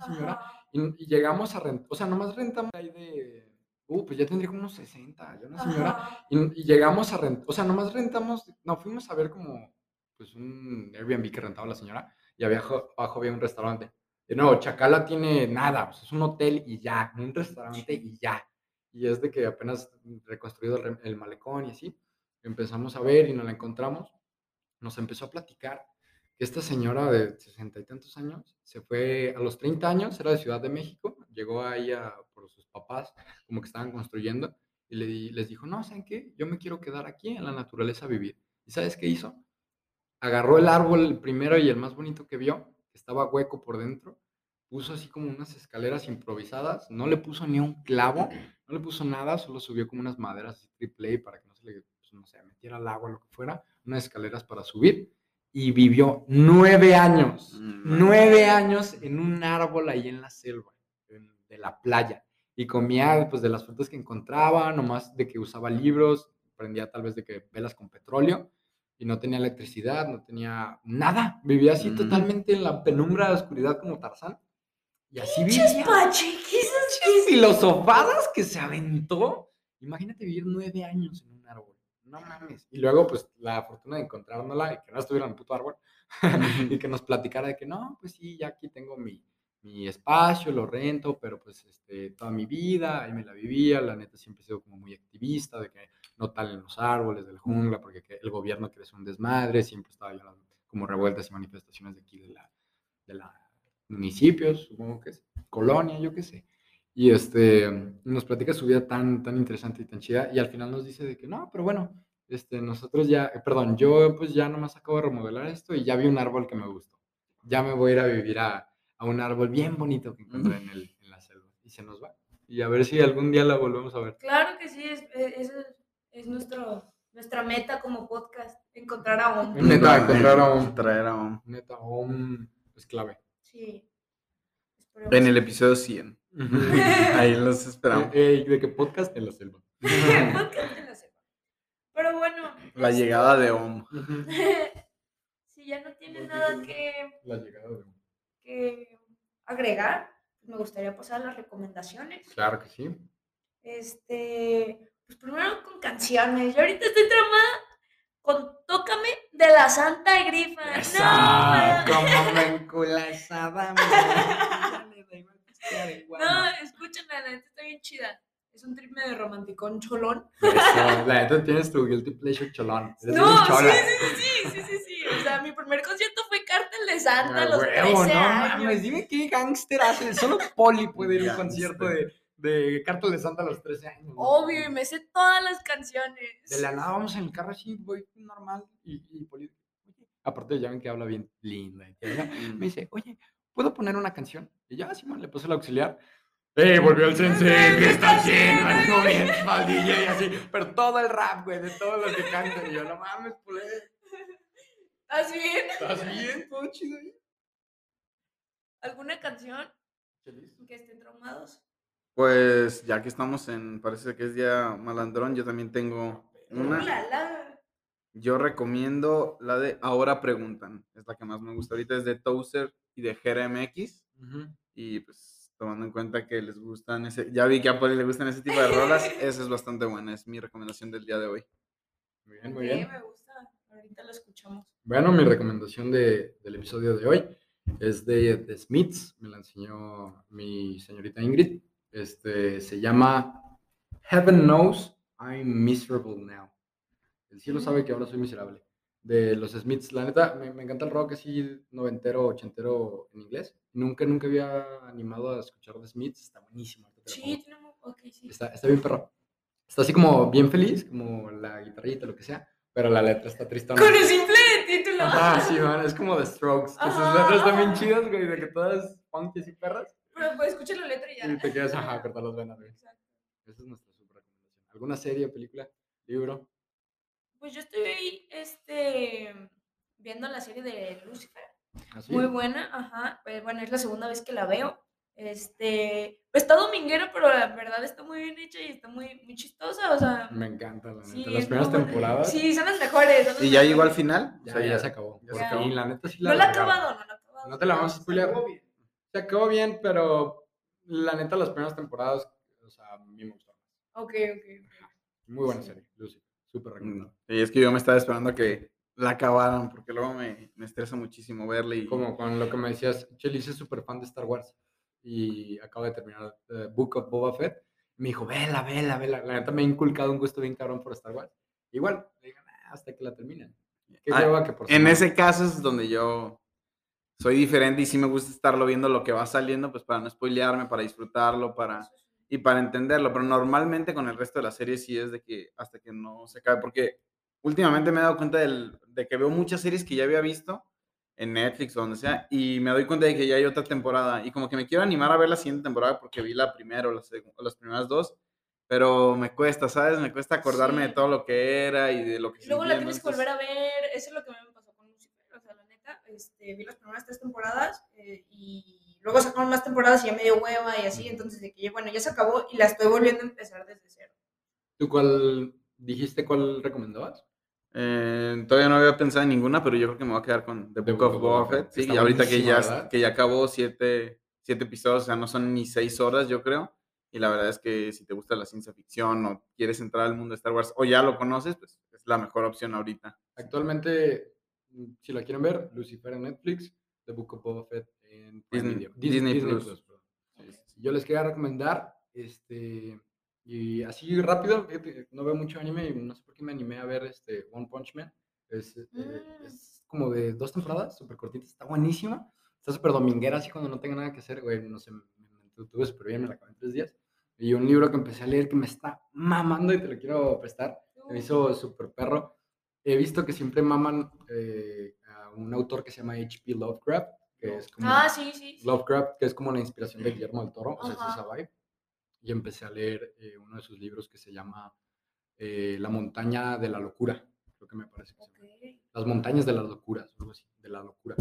señora. Y, y llegamos a rentar, o sea, nomás rentamos ahí de, uh, pues ya tendría como unos 60, ya una señora. Y, y llegamos a rentar, o sea, nomás rentamos, no, fuimos a ver como, pues un Airbnb que rentaba la señora y abajo, abajo había un restaurante. De nuevo, Chacala tiene nada, sea, es un hotel y ya, un restaurante y ya. Y es de que apenas reconstruido el, el malecón y así, empezamos a ver y nos la encontramos, nos empezó a platicar esta señora de sesenta y tantos años se fue a los 30 años, era de Ciudad de México, llegó ahí a- por sus papás, como que estaban construyendo, y le les dijo, no, ¿saben qué? Yo me quiero quedar aquí en la naturaleza a vivir. ¿Y sabes qué hizo? Agarró el árbol, el primero y el más bonito que vio, que estaba hueco por dentro, puso así como unas escaleras improvisadas, no le puso ni un clavo, no le puso nada, solo subió como unas maderas triple A para que no se le pues, metiera al agua, lo que fuera, unas escaleras para subir. Y vivió nueve años, Mm, nueve años en un árbol ahí en la selva, en- de la playa. Y comía pues de las frutas que encontraba, nomás de que usaba libros, prendía tal vez de que velas con petróleo y no tenía electricidad, no tenía nada. Vivía así Mm. totalmente en la penumbra de oscuridad como Tarzán. Y así vivía. pachequisas Pinches filosofadas que se aventó. Imagínate vivir nueve años en un. No mames. Y luego, pues, la fortuna de encontrárnosla y que no estuviera en el puto árbol. (laughs) y que nos platicara de que no, pues sí, ya aquí tengo mi, mi espacio, lo rento, pero pues este, toda mi vida, ahí me la vivía. La neta siempre he sido como muy activista de que no talen los árboles de la jungla porque que el gobierno quiere hacer un desmadre. Siempre estaba yo como revueltas y manifestaciones de aquí de la, de la municipios, supongo que es, colonia, yo qué sé. Y este, nos platica su vida tan, tan interesante y tan chida, y al final nos dice de que no, pero bueno, este, nosotros ya, eh, perdón, yo pues ya nomás acabo de remodelar esto y ya vi un árbol que me gustó. Ya me voy a ir a vivir a, a un árbol bien bonito que encontré en, el, en la selva. Y se nos va. Y a ver si algún día la volvemos a ver. Claro que sí, es, es, es- es nuestro, nuestra meta como podcast, encontrar a un. Neta, encontrar a un- Traer a un- Neta, un es clave. Sí. Esperemos. En el episodio 100. (laughs) Ahí los esperamos. Eh, eh, de que podcast en la selva. (laughs) Podcast en la selva. Pero bueno. La este, llegada de Om. si (laughs) ya no tienen nada que, La llegada de un- que agregar, me gustaría pasar a las recomendaciones. Claro que sí. Este, pues primero con canciones. Yo ahorita estoy tramada con Tócame de la Santa Grifa. No, Esa, ma- como me encula esa dama. No, escúchenla, la neta está bien chida. Es un trip medio romanticón cholón. Eso, La neta tienes tu guilty pleasure cholón. (laughs) Eres No, sí, chola. sí, sí, sí, sí, sí, sí. O sea, mi primer concierto fue Cártel de Santa a Ah, los huevo, 13 no años. mames, dime qué gángster hace. Solo Poli puede ir a un concierto de, de Cártel de Santa a los 13 años. ¿no? Obvio, y me sé todas las canciones. De la nada vamos en el carro así, voy normal. Y, y Poli, oye, aparte ya ven que habla bien linda. tierna, Me dice, oye, ¿puedo poner una canción? Y ya, Simón, le puse el auxiliar. ¡Eh, volvió el sensei! ¿Qué está haciendo? Algo bien, mal DJ, así. Pero todo el rap, güey, de todos los que cantan. Y yo, no mames, pues, ¿Estás bien? ¿estás bien? Todo chido ahí. ¿Alguna canción que estén traumados? Pues ya que estamos en, parece que es día malandrón, yo también tengo una. La, la. Yo recomiendo la de Ahora Preguntan. Es la que más me gusta ahorita. Es de Tozer y de GRMX. Y pues tomando en cuenta que les gustan ese... Ya vi que a Poli le gustan ese tipo de rolas. (laughs) Esa es bastante buena. Es mi recomendación del día de hoy. Muy bien, muy bien. me gusta. Ahorita lo escuchamos. Bueno, mi recomendación de- del episodio de hoy es de The Smiths. Me la enseñó mi señorita Ingrid. Este, se llama Heaven Knows I'm Miserable Now. El cielo sabe que ahora soy miserable. De los Smiths. La neta, me, me encanta el rock así noventero, ochentero en inglés. Nunca, nunca había animado a escuchar The Smiths. Está buenísimo. Sí, tenemos. Ok, sí. Está, está bien perro. Está así como bien feliz, como la guitarrita, lo que sea. Pero la letra está tristona. Con el simple título. Ajá, sí, (laughs) man, es como The Strokes. Que sus letras están bien chidas, güey, de que todas funky y perras. Pero pues escucha la letra y ya. Y te quedas, ajá, cortar las venas, güey. Exacto. Esa es nuestra super recomendación. ¿Alguna serie, película, libro? Pues yo estoy este, viendo la serie de Lucifer. ¿Así? Muy buena, ajá. Pues bueno, es la segunda vez que la veo. Este, pues está dominguera, pero la verdad está muy bien hecha y está muy, muy chistosa. O sea, Me encanta, la neta. sí, Las primeras temporadas. Sí, son las mejores. son las ¿Y ya llegó al final? Ya, O sea, ya se acabó. ya Por se acabó. fin, la neta sí No la regaron. acabado, no la he acabado. No te la vamos a spoilear. Se acabó bien, pero la neta, las primeras temporadas, o sea, a mí me gustó. Ok, ok. Muy buena Sí. serie, Lucy. Súper Mm, recomendada. Y es que yo me estaba esperando a que la acabaran, porque luego me, me estresa muchísimo verla y... Como con lo que me decías, Chelice es súper fan de Star Wars y acabo de terminar eh, Book of Boba Fett. Me dijo, vela, vela, vela. La neta me ha inculcado un gusto bien cabrón por Star Wars. Igual, le "Nah, hasta que la terminen. Qué Ah, que por En semana". ese caso es donde yo soy diferente y sí me gusta estarlo viendo lo que va saliendo, pues para no spoilearme, para disfrutarlo, para y para entenderlo. Pero normalmente con el resto de la serie sí es de que hasta que no se acabe, porque últimamente me he dado cuenta del- de que veo muchas series que ya había visto en Netflix o donde sea, y me doy cuenta de que ya hay otra temporada, y como que me quiero animar a ver la siguiente temporada porque vi la primera o, la o las primeras dos, pero me cuesta, ¿sabes? Me cuesta acordarme de Sí. todo lo que era y de lo que luego la sentía, tienes que volver a ver. Eso es lo que me pasó con Lucifer. O sea, la neta, este, vi las primeras tres temporadas eh, y luego sacaron más temporadas y ya me dio hueva y así. Entonces, de que bueno, ya se acabó y la estoy volviendo a empezar desde cero. ¿Tú cuál dijiste cuál recomendabas? Eh, todavía no había pensado en ninguna, pero yo creo que me voy a quedar con The Book of Boba Fett. Sí, y ahorita que ya, ¿verdad? que ya acabó siete, siete episodios, o sea, no son ni seis horas, yo creo. Y la verdad es que si te gusta la ciencia ficción o quieres entrar al mundo de Star Wars o ya lo conoces, pues es la mejor opción ahorita. Actualmente, si la quieren ver, Lucifer en Netflix, The Book of Boba Fett en Prime Disney- Video. Disney Plus. perdón. Yo les quería recomendar, este, y así rápido, no veo mucho anime y no sé por qué me animé a ver este One Punch Man. Es, eh, Mm. es como de dos temporadas, súper cortita, está buenísima. Está súper dominguera, así cuando no tenga nada que hacer, güey, no sé, me, me entretuve súper bien, me la acabé en tres días. Y un libro que empecé a leer que me está mamando y te lo quiero prestar. Me hizo súper perro. He visto que siempre maman eh, a un autor que se llama H.P. Lovecraft, que es como Ah, sí, sí. sí. Lovecraft, que es como la inspiración de Guillermo del Toro, o sea, es esa vibe. Y empecé a leer eh, uno de sus libros que se llama eh, La montaña de la locura, creo que me parece que se llama. Ok. Las montañas de las locuras, algo así, de la locura.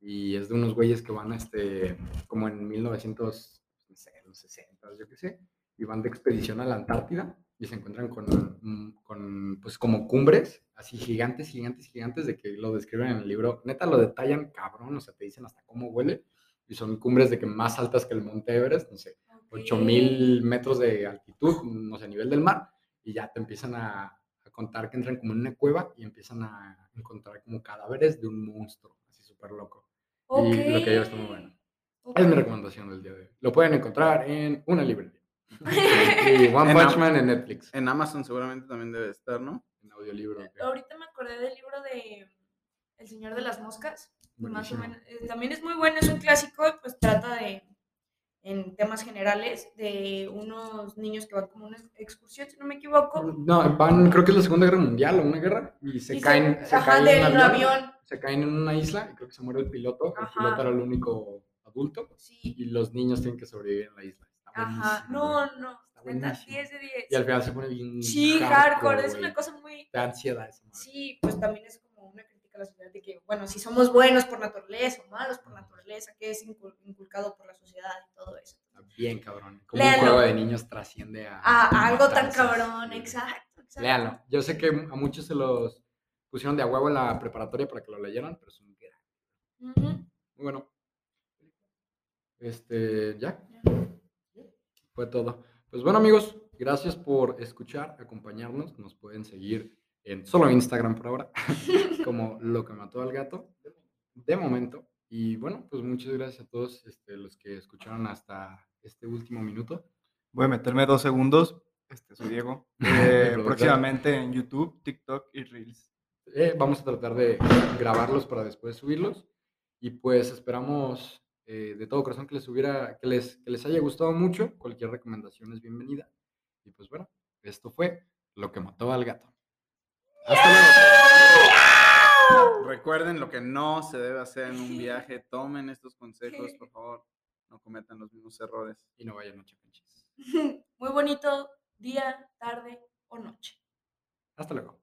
Y es de unos güeyes que van, este, como en 1900, no sé, los 60, yo qué sé, y van de expedición a la Antártida y se encuentran con, mm, con, pues, como cumbres, así gigantes, gigantes, gigantes, de que lo describen en el libro. Neta, lo detallan cabrón, o sea, te dicen hasta cómo huele. Y son cumbres de que más altas que el Monte Everest, no sé, Ok. 8000 metros de altitud, no sé, a nivel del mar, y ya te empiezan a, a contar que entran como en una cueva y empiezan a encontrar como cadáveres de un monstruo, así súper loco. Y lo que lleva está muy bueno. Ok. Es mi recomendación del día de hoy. Lo pueden encontrar en una librería. Y One En Punch Man en Netflix. En Amazon seguramente también debe estar, ¿no? En audiolibro. Ahorita me acordé del libro de El Señor de las Moscas. Más o menos. eh, También es muy bueno, es un clásico, pues trata de, en temas generales, de unos niños que van como a una excursión, si no me equivoco. No, van, creo que es la Segunda Guerra Mundial o una guerra, y se y caen, se ajá, caen en un avión, avión. se caen en una isla, y creo que se muere el piloto. El Ajá. piloto era el único adulto, Sí, y los niños tienen que sobrevivir en la isla. Ajá. No, no, Está neta, buenísimo. 10 de 10. Y al final se pone bien. Sí, hardcore, es una cosa muy... Da ansiedad. Sí, pues también es como una crítica a la sociedad de que, bueno, si somos buenos por naturaleza o malos por naturaleza, que es incul- inculcado por la sociedad y todo eso. Está bien cabrón. Como Léalo. un juego de niños trasciende a. A, a algo tan cabrón, sí. exacto, exacto. Léanlo. Yo sé que a muchos se los pusieron de a huevo en la preparatoria para que lo leyeran, pero es un gran. Ujú. Muy bueno. Este, ya. Fue todo. Pues bueno, amigos, gracias por escuchar, acompañarnos. Nos pueden seguir en solo Instagram por ahora, (laughs) como lo que mató al gato, de momento. Y bueno, pues muchas gracias a todos este, los que escucharon hasta este último minuto. Voy a meterme dos segundos. Este, soy Diego. (laughs) Eh, próximamente en YouTube, TikTok y Reels. Eh, vamos a tratar de grabarlos para después subirlos. Y pues esperamos eh, de todo corazón que les hubiera, que les, que les haya gustado mucho. Cualquier recomendación es bienvenida. Y pues bueno, esto fue lo que mató al gato. Hasta luego. Recuerden lo que no se debe hacer en un viaje. Tomen estos consejos, por favor. No cometan los mismos errores. Y no vayan noche pinches. (laughs) Muy bonito día, tarde o noche. Hasta luego.